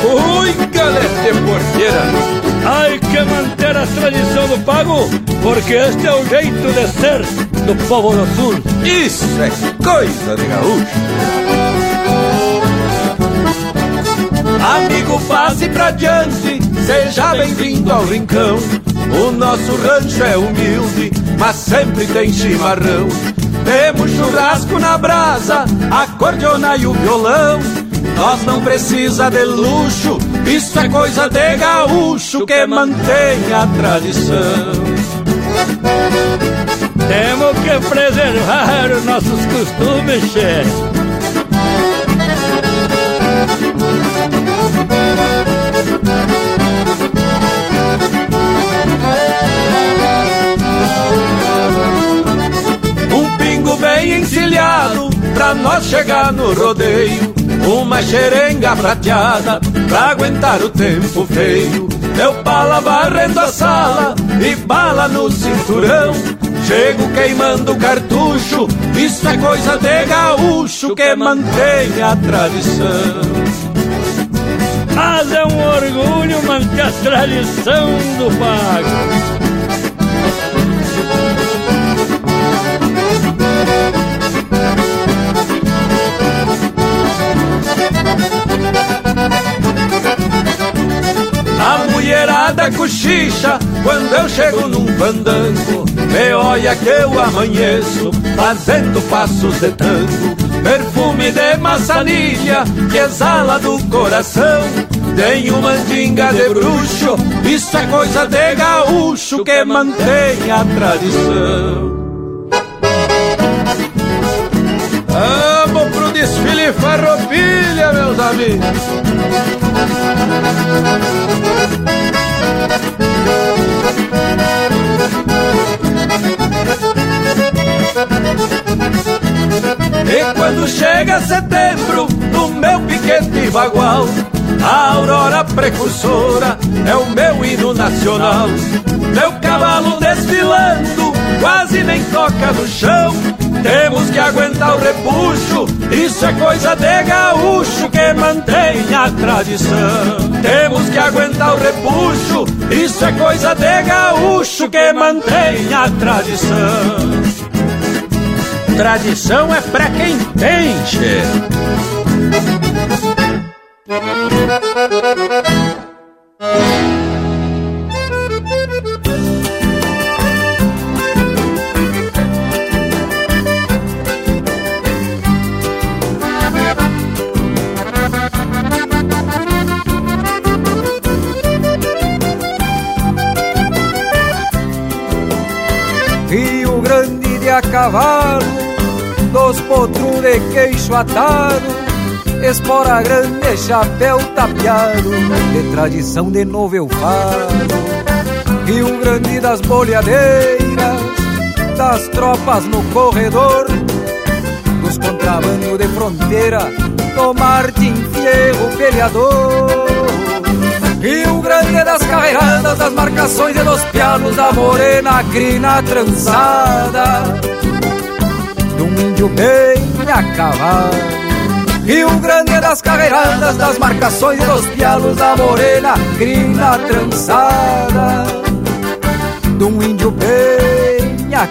[SPEAKER 27] Ui, galete porteira! Ai que manter a tradição do pago, porque este é o jeito de ser do povo do sul.
[SPEAKER 28] Isso é coisa de gaúcho. Amigo, passe pra diante, seja bem-vindo ao rincão. O nosso rancho é humilde, mas sempre tem chimarrão. Temos churrasco na brasa, a cordiona e o violão. Nós não precisa de luxo, isso é coisa de gaúcho que mantém a tradição.
[SPEAKER 27] Temos que preservar os nossos costumes, chefe.
[SPEAKER 28] Pra nós chegar no rodeio. Uma xerenga prateada pra aguentar o tempo feio. Meu pala varrendo a sala e bala no cinturão. Chego queimando cartucho, isso é coisa de gaúcho que mantém a tradição.
[SPEAKER 27] Mas é um orgulho manter a tradição do pago.
[SPEAKER 28] Mulherada cochicha quando eu chego num fandango. Me olha que eu amanheço fazendo passos de tango. Perfume de maçanilha que exala do coração.
[SPEAKER 29] Tenho mandinga de bruxo, isso é coisa de gaúcho que mantém a tradição. Vamos pro desfile farroupilha, meus amigos. Bagual, a aurora precursora é o meu hino nacional. Meu cavalo desfilando, quase nem toca no chão. Temos que aguentar o repuxo, isso é coisa de gaúcho que mantém a tradição. Temos que aguentar o repuxo, isso é coisa de gaúcho que mantém a tradição. Tradição é pra quem tem, che.
[SPEAKER 30] Rio Grande de a cavalo, dos potros de queixo atado, espora grande, chapéu tapeado, de tradição de novo eu falo. Rio Grande das boleadeiras, das tropas no corredor, dos contrabando de fronteira, do Martin Fierro peleador. Rio Grande das carreiradas, das marcações e dos pianos da morena crina trançada De um índio bem a cavalo Rio Grande das carreiradas, das marcações e dos pianos da morena crina trançada De um índio bem a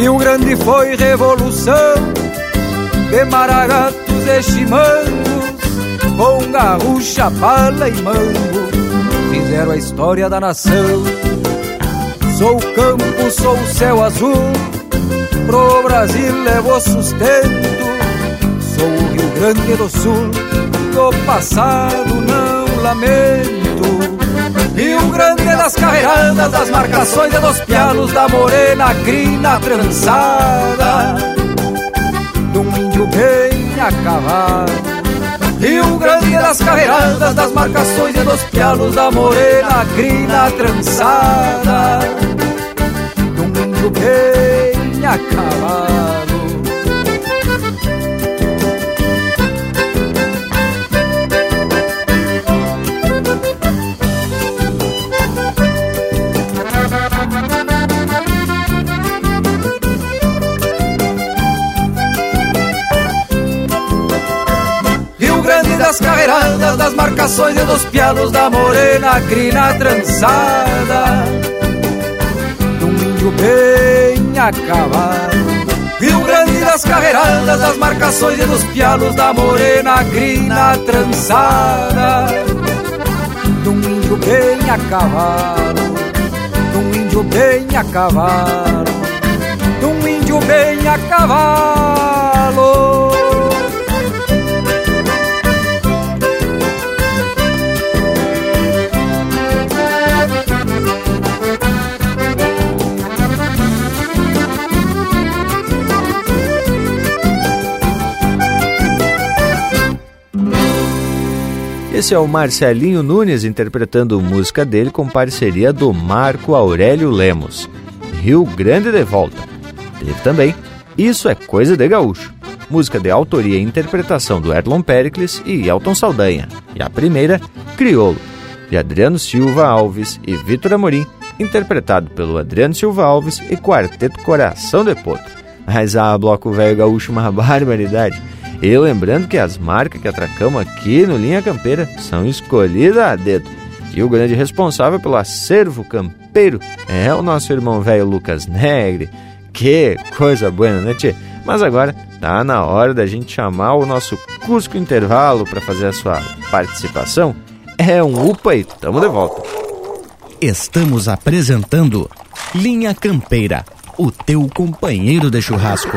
[SPEAKER 30] Rio Grande foi revolução de maragatos e chimangos, com garrucha, pala e mango, fizeram a história da nação. Sou campo, sou céu azul, pro Brasil levou sustento. Sou o Rio Grande do Sul, do passado não lamento. Rio Grande das carreiradas, das marcações e dos pianos da morena crina trançada De índio bem a cavalo Rio Grande das carreiradas, das marcações e dos pianos da morena crina trançada De índio bem a cavalo das marcações e dos pianos da morena crina trançada De um índio bem a cavalo Rio Grande das carreiradas, das marcações e dos pianos da morena crina trançada De um índio bem a cavalo De um índio bem a cavalo De um índio bem a
[SPEAKER 2] Esse é o Marcelinho Nunes interpretando música dele com parceria do Marco Aurélio Lemos. Rio Grande de Volta. Teve também Isso é Coisa de Gaúcho. Música de autoria e interpretação do Erlon Pericles e Elton Saldanha. E a primeira, Criolo, de Adriano Silva Alves e Vitor Amorim, interpretado pelo Adriano Silva Alves e Quarteto Coração de Potro. Mas ah, Bloco Velho Gaúcho, uma (laughs) barbaridade. E lembrando que as marcas que atracamos aqui no Linha Campeira são escolhidas a dedo. E o grande responsável pelo acervo campeiro é o nosso irmão velho Lucas Negre. Que coisa boa, né, tchê? Mas agora
[SPEAKER 31] Tá na hora da gente chamar o nosso Cusco Intervalo para fazer a sua participação. É um UPA e tamo de volta.
[SPEAKER 2] Estamos apresentando Linha Campeira, o teu companheiro de churrasco.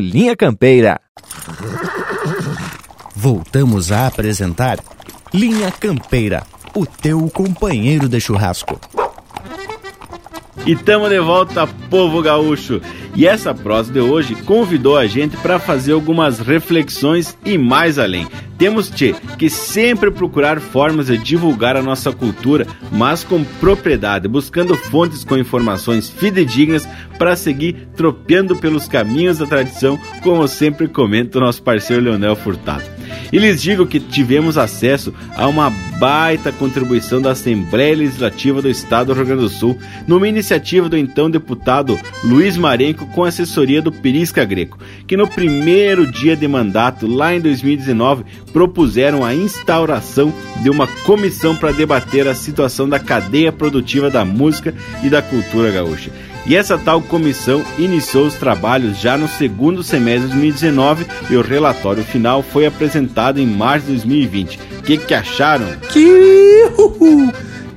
[SPEAKER 31] Linha Campeira.
[SPEAKER 2] Voltamos a apresentar Linha Campeira, o teu companheiro de churrasco.
[SPEAKER 5] E tamo de volta, povo gaúcho. E essa prosa de hoje convidou a gente para fazer algumas reflexões e mais além. Temos que sempre procurar formas de divulgar a nossa cultura, mas com propriedade, buscando fontes com informações fidedignas para seguir tropeando pelos caminhos da tradição, como sempre comenta o nosso parceiro Leonel Furtado. E lhes digo que tivemos acesso a uma baita contribuição da Assembleia Legislativa do Estado do Rio Grande do Sul, numa iniciativa do então deputado Luiz Marenco com assessoria do Perisca Greco, que no primeiro dia de mandato, lá em 2019, propuseram a instauração de uma comissão para debater a situação da cadeia produtiva da música e da cultura gaúcha. E essa tal comissão iniciou os trabalhos já no segundo semestre de 2019 e o relatório final foi apresentado em março de 2020. O que, que acharam?
[SPEAKER 6] Que, uhul,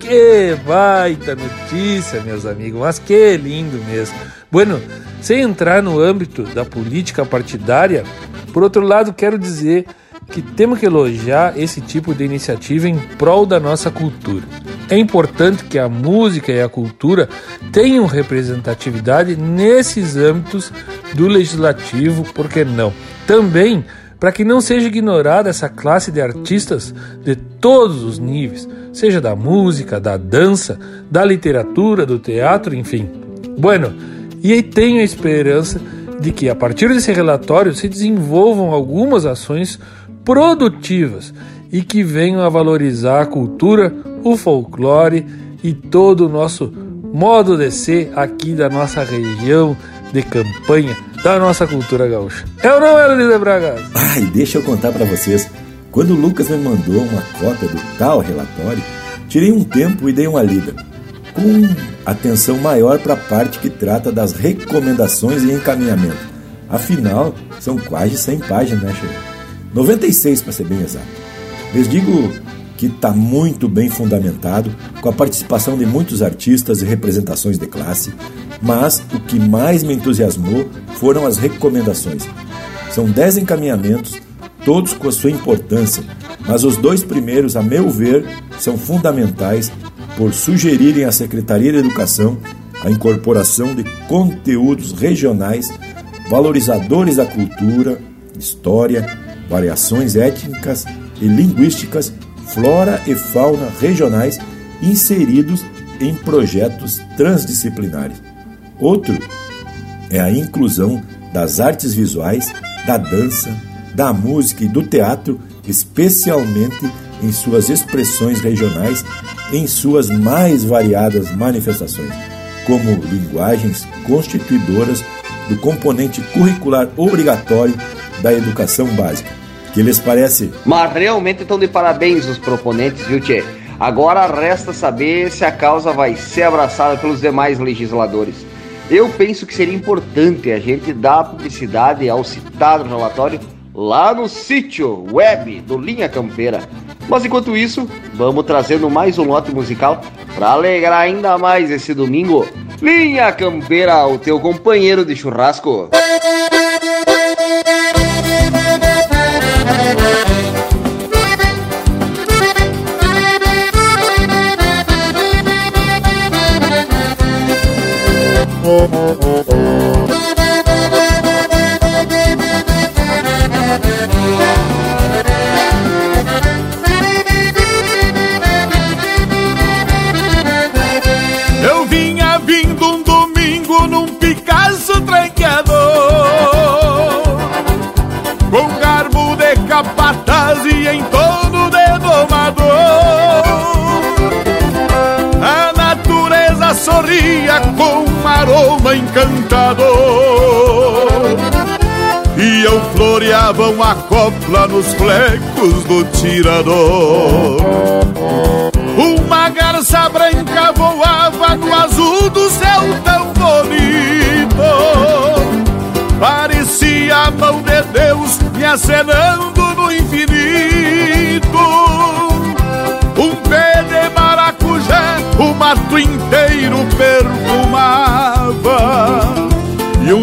[SPEAKER 6] que baita notícia, meus amigos, mas que lindo mesmo. Bueno, sem entrar no âmbito da política partidária, por outro lado, quero dizer que temos que elogiar esse tipo de iniciativa em prol da nossa cultura. É importante que a música e a cultura tenham representatividade nesses âmbitos do legislativo, por que não? Também para que não seja ignorada essa classe de artistas de todos os níveis, seja da música, da dança, da literatura, do teatro, enfim. Bueno, e aí tenho a esperança de que a partir desse relatório se desenvolvam algumas ações produtivas e que venham a valorizar a cultura, o folclore e todo o nosso modo de ser aqui da nossa região de campanha, da nossa cultura gaúcha. É ou não é, Luiz Bragas?
[SPEAKER 1] Ai, deixa eu contar para vocês. Quando o Lucas me mandou uma cópia do tal relatório, tirei um tempo e dei uma lida, com atenção maior para a parte que trata das recomendações e encaminhamento. Afinal, são quase 100 páginas, né, Chefe? 96 para ser bem exato. Lhes digo que está muito bem fundamentado, com a participação de muitos artistas e representações de classe, mas o que mais me entusiasmou foram as recomendações. São 10 encaminhamentos, todos com a sua importância, mas os dois primeiros, a meu ver, são fundamentais por sugerirem à Secretaria de Educação a incorporação de conteúdos regionais valorizadores da cultura, história, variações étnicas e linguísticas, flora e fauna regionais inseridos em projetos transdisciplinares. Outro é a inclusão das artes visuais, da dança, da música e do teatro, especialmente em suas expressões regionais, em suas mais variadas manifestações, como linguagens constituidoras do componente curricular obrigatório da educação básica. Que lhes parece?
[SPEAKER 4] Mas realmente estão de parabéns os proponentes, viu, Tchê? Agora resta saber se a causa vai ser abraçada pelos demais legisladores. Eu penso que seria importante a gente dar publicidade ao citado relatório lá no sítio web do Linha Campeira. Mas enquanto isso, vamos trazendo mais um lote musical para alegrar ainda mais esse domingo. Linha Campeira, o teu companheiro de churrasco.
[SPEAKER 16] Eu
[SPEAKER 32] encantador. E eu floreava uma copla nos flecos do tirador. Uma garça branca voava no azul do céu tão bonito. Parecia a mão de Deus me acenando no infinito. Um pé de maracujá, o mato inteiro perfumava.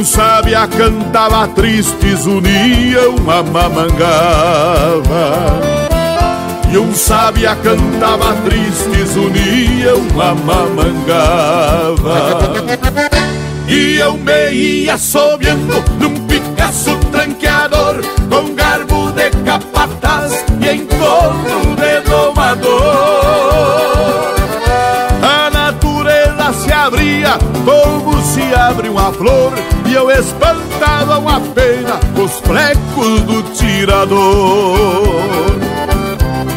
[SPEAKER 32] Um sábia cantava tristes, uniam a mamangava. E um sábia cantava tristes, uniam a mamangava. E eu me ia sobeando num Picasso tranqueador Com garbo de capataz e encontro de domador como se abre uma flor E eu espantava uma pena os flecos do tirador.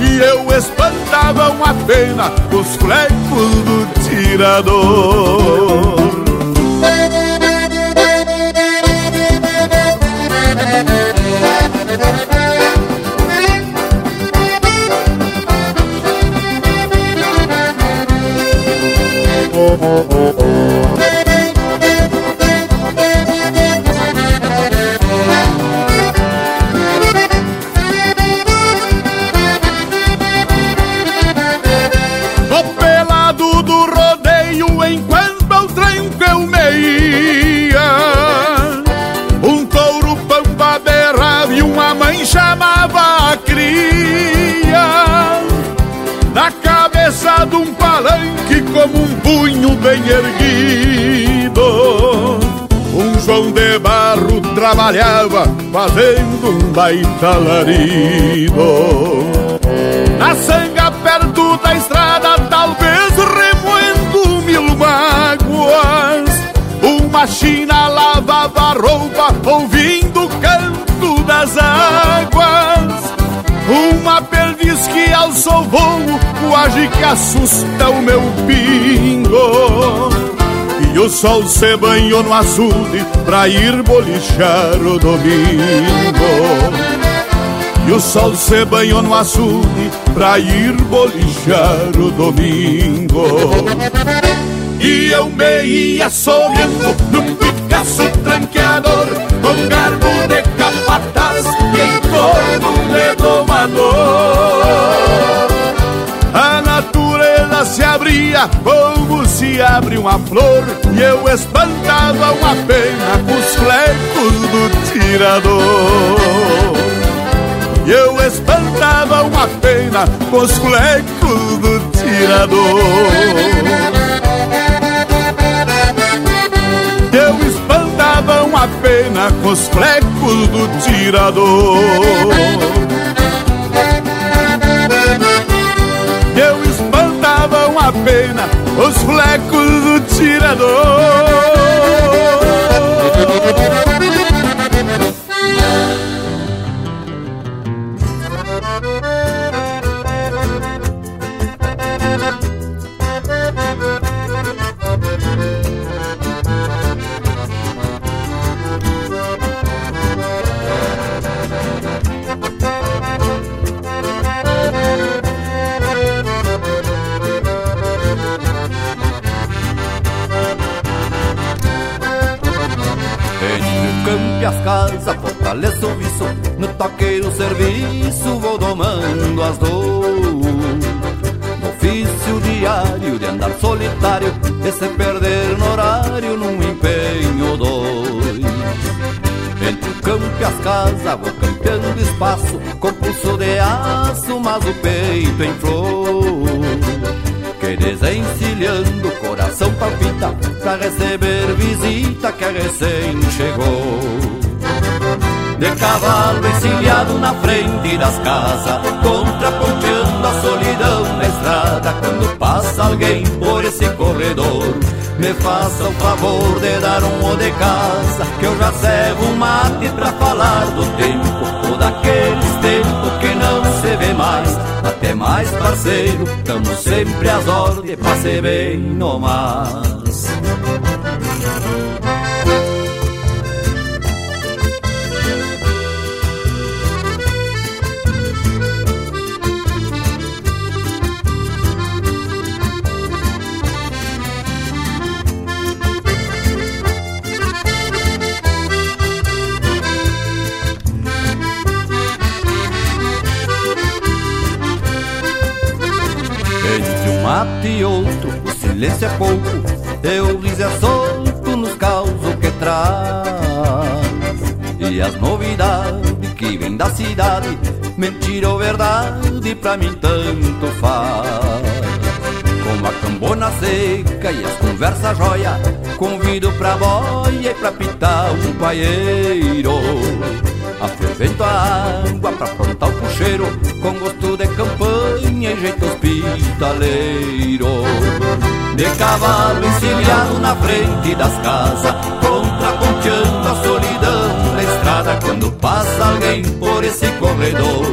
[SPEAKER 32] E eu espantava uma pena os flecos do tirador Oh, oh, oh. Trabalhava fazendo um baita alarido. Na sanga perto da estrada, talvez remoendo mil mágoas. Uma china lavava roupa, ouvindo o canto das águas. Uma perdiz que alçou voo, quase que assusta o meu pingo. O sol se banhou no açude pra ir bolichar o domingo. E o sol se banhou no açude pra ir bolichar o domingo. E eu me ia sonhando num Picasso tranqueador Com garbo de capataz e em torno de domador abria como se abre uma flor E eu espantava uma pena com os flecos do tirador e eu espantava uma pena com os flecos do tirador. Eu espantava uma pena com os flecos do tirador. Eu espantava uma pena com os flecos do tirador.
[SPEAKER 33] E as casas, fortaleço o viço No toque do serviço, vou domando as dores. No ofício diário de andar solitário E se perder no horário num empenho dois. Entre o campo e as casas, vou campeando espaço Com pulso de aço, mas o peito em flor. Que desencilhando coração palpita Pra receber visita que recém chegou De cavalo encilhado na frente das casas Contraponteando a solidão na estrada Quando passa alguém por esse corredor Me faça o favor de dar um o de casa Que eu já servo um mate pra falar do tempo Ou daqueles tempos que não se vê mais Até mais parceiro, tamo sempre às ordens Pra ser bem no mas mate e outro, o silêncio é pouco, e o riso é solto nos causos que traz. E as novidades que vêm da cidade, mentira ou verdade, pra mim tanto faz. Com a cambona seca e as conversas joia, convido pra boia e pra pitar um paieiro. Afervento a água pra aprontar o puxeiro Com gosto de campanha e jeito hospitaleiro De cavalo encilhado na frente das casas Contraponteando a solidão da estrada. Quando passa alguém por esse corredor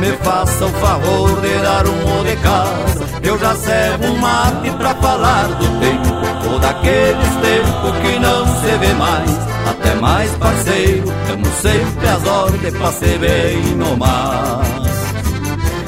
[SPEAKER 33] Me faça o favor de dar um de casa. Eu já servo um mate pra falar do tempo Ou daqueles tempos que não se vê mais. Até mais parceiro, temos sempre as ordens pra ser bem no mar.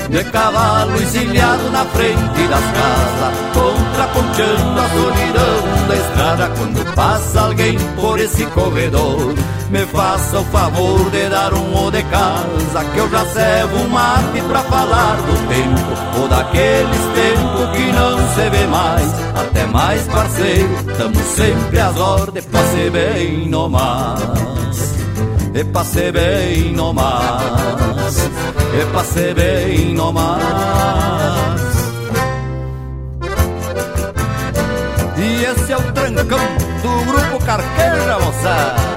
[SPEAKER 33] De cavalo encilhado na frente das casas, contraponteando a solidão da estrada. Quando passa alguém por esse corredor, me faça o favor de dar um o de casa, que eu já servo um mate pra falar do tempo, ou daqueles tempos que não se vê mais. Até mais parceiro, tamo sempre às ordens pra ser bem no mais. E pra ser bem no mais, e pra ser bem no mais. E esse é o trancão do grupo Carqueja, moçada.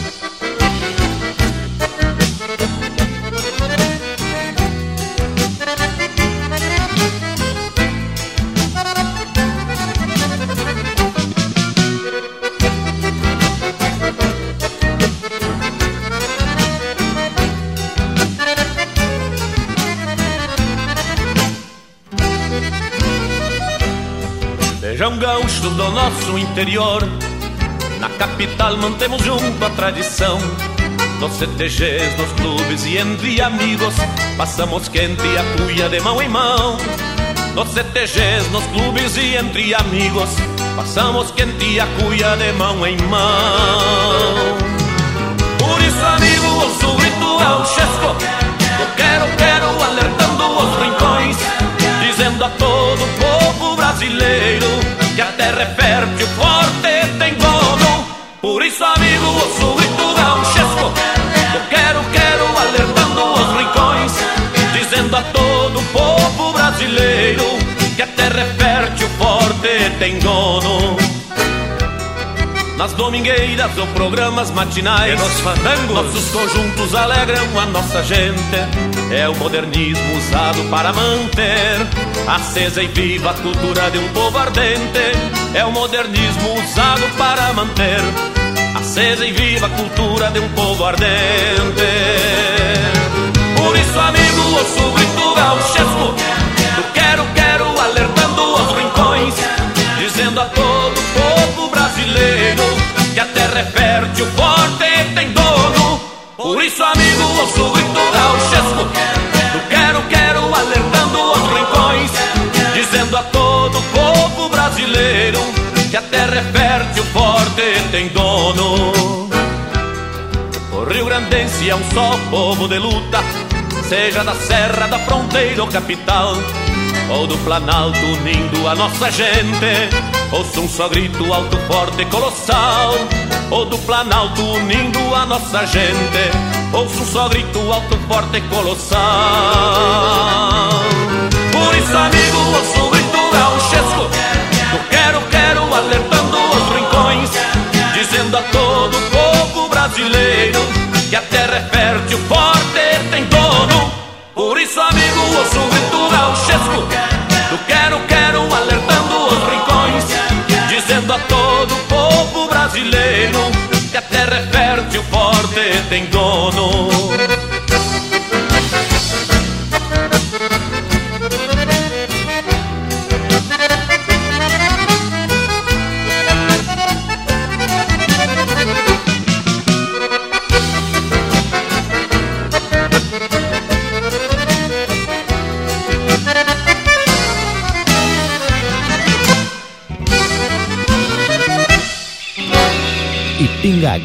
[SPEAKER 20] Gaúcho do nosso interior. Na capital mantemos junto a tradição. Nos CTGs, nos clubes e entre amigos Passamos quente a cuia de mão em mão. Nos CTGs, nos clubes e entre amigos Passamos quente a cuia de mão em mão. Por isso tem dono nas domingueiras ou programas matinais, nos fandangos, nossos conjuntos alegram a nossa gente. É o modernismo usado para manter acesa e viva a cultura de um povo ardente. É o modernismo usado para manter acesa e viva a cultura de um povo ardente. Por isso, amigo, ouço o grito gauchesco do quero, quero, alertando os dizendo a todo povo brasileiro que a terra é fértil, forte e tem dono. Por isso, amigo, ouço o grito gauchesco do quero, quero, alertando os rincões, dizendo a todo povo brasileiro que a terra é fértil, forte e tem dono. O Rio Grandense é um só povo de luta, seja da serra, da fronteira ou capital, ou do Planalto unindo a nossa gente. Ouço um só grito alto, forte colossal, ou do Planalto unindo a nossa gente. Ouço um só grito alto, forte colossal. Por isso, amigo,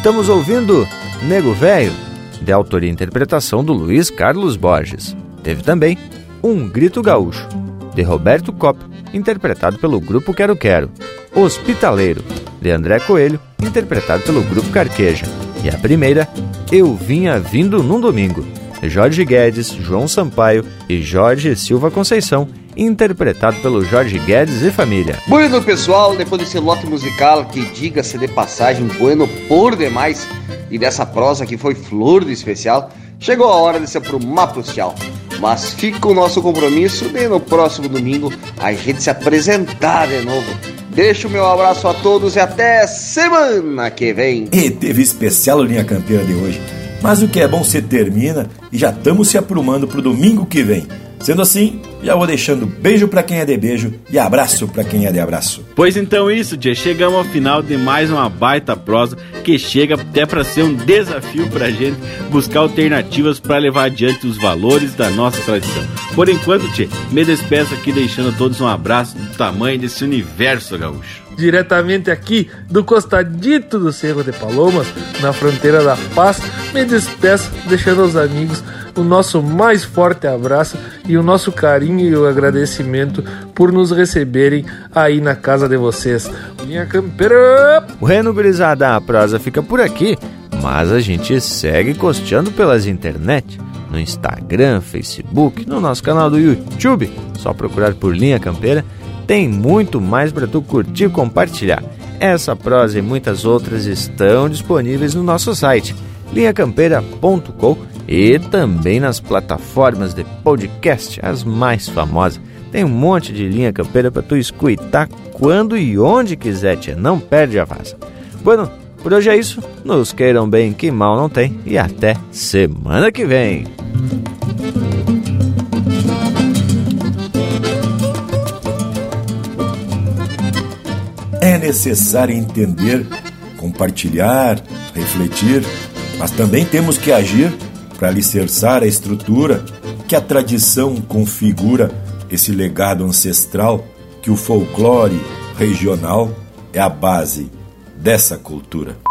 [SPEAKER 2] Estamos ouvindo Nego Velho, de autoria e interpretação do Luiz Carlos Borges. Teve também Um Grito Gaúcho, de Roberto Kopp, interpretado pelo grupo Quero Quero. Hospitaleiro, de André Coelho, interpretado pelo grupo Carqueja. E a primeira, Eu Vinha Vindo num Domingo, de Jorge Guedes, João Sampaio e Jorge Silva Conceição, interpretado pelo Jorge Guedes e família.
[SPEAKER 4] Bueno, pessoal, depois desse lote musical que diga-se de passagem, bueno por demais, e dessa prosa que foi flor do especial, chegou a hora de ser pro Mapo Tchau. Mas fica o nosso compromisso de no próximo domingo a gente se apresentar de novo. Deixo o meu abraço a todos e até semana que vem.
[SPEAKER 1] E teve especial Linha Campeira de hoje. Mas o que é bom se termina e já estamos se aprumando pro domingo que vem. Sendo assim, já vou deixando beijo para quem é de beijo e abraço para quem é de abraço.
[SPEAKER 5] Pois então isso, tia, chegamos ao final de mais uma baita prosa que chega até para ser um desafio pra gente buscar alternativas para levar adiante os valores da nossa tradição. Por enquanto, tia, me despeço aqui deixando a todos um abraço do tamanho desse universo gaúcho
[SPEAKER 6] diretamente aqui do costadito do Cerro de Palomas, na fronteira da Paz, me despeço deixando aos amigos o nosso mais forte abraço e o nosso carinho e o agradecimento por nos receberem aí na casa de vocês. Minha campeira!
[SPEAKER 2] Bueno, gurizada, a prosa fica por aqui, mas a gente segue costeando pelas internet. No Instagram, Facebook, no nosso canal do YouTube, só procurar por Linha Campeira, tem muito mais para tu curtir e compartilhar. Essa prosa e muitas outras estão disponíveis no nosso site linhacampeira.com e também nas plataformas de podcast, as mais famosas. Tem um monte de linha campeira para tu escutar quando e onde quiser, tia. Não perde a vaza. Bueno, por hoje é isso. Nos queiram bem, que mal não tem. E até semana que vem.
[SPEAKER 1] É necessário entender, compartilhar, refletir mas também temos que agir para alicerçar a estrutura que a tradição configura esse legado ancestral que o folclore regional é a base dessa cultura.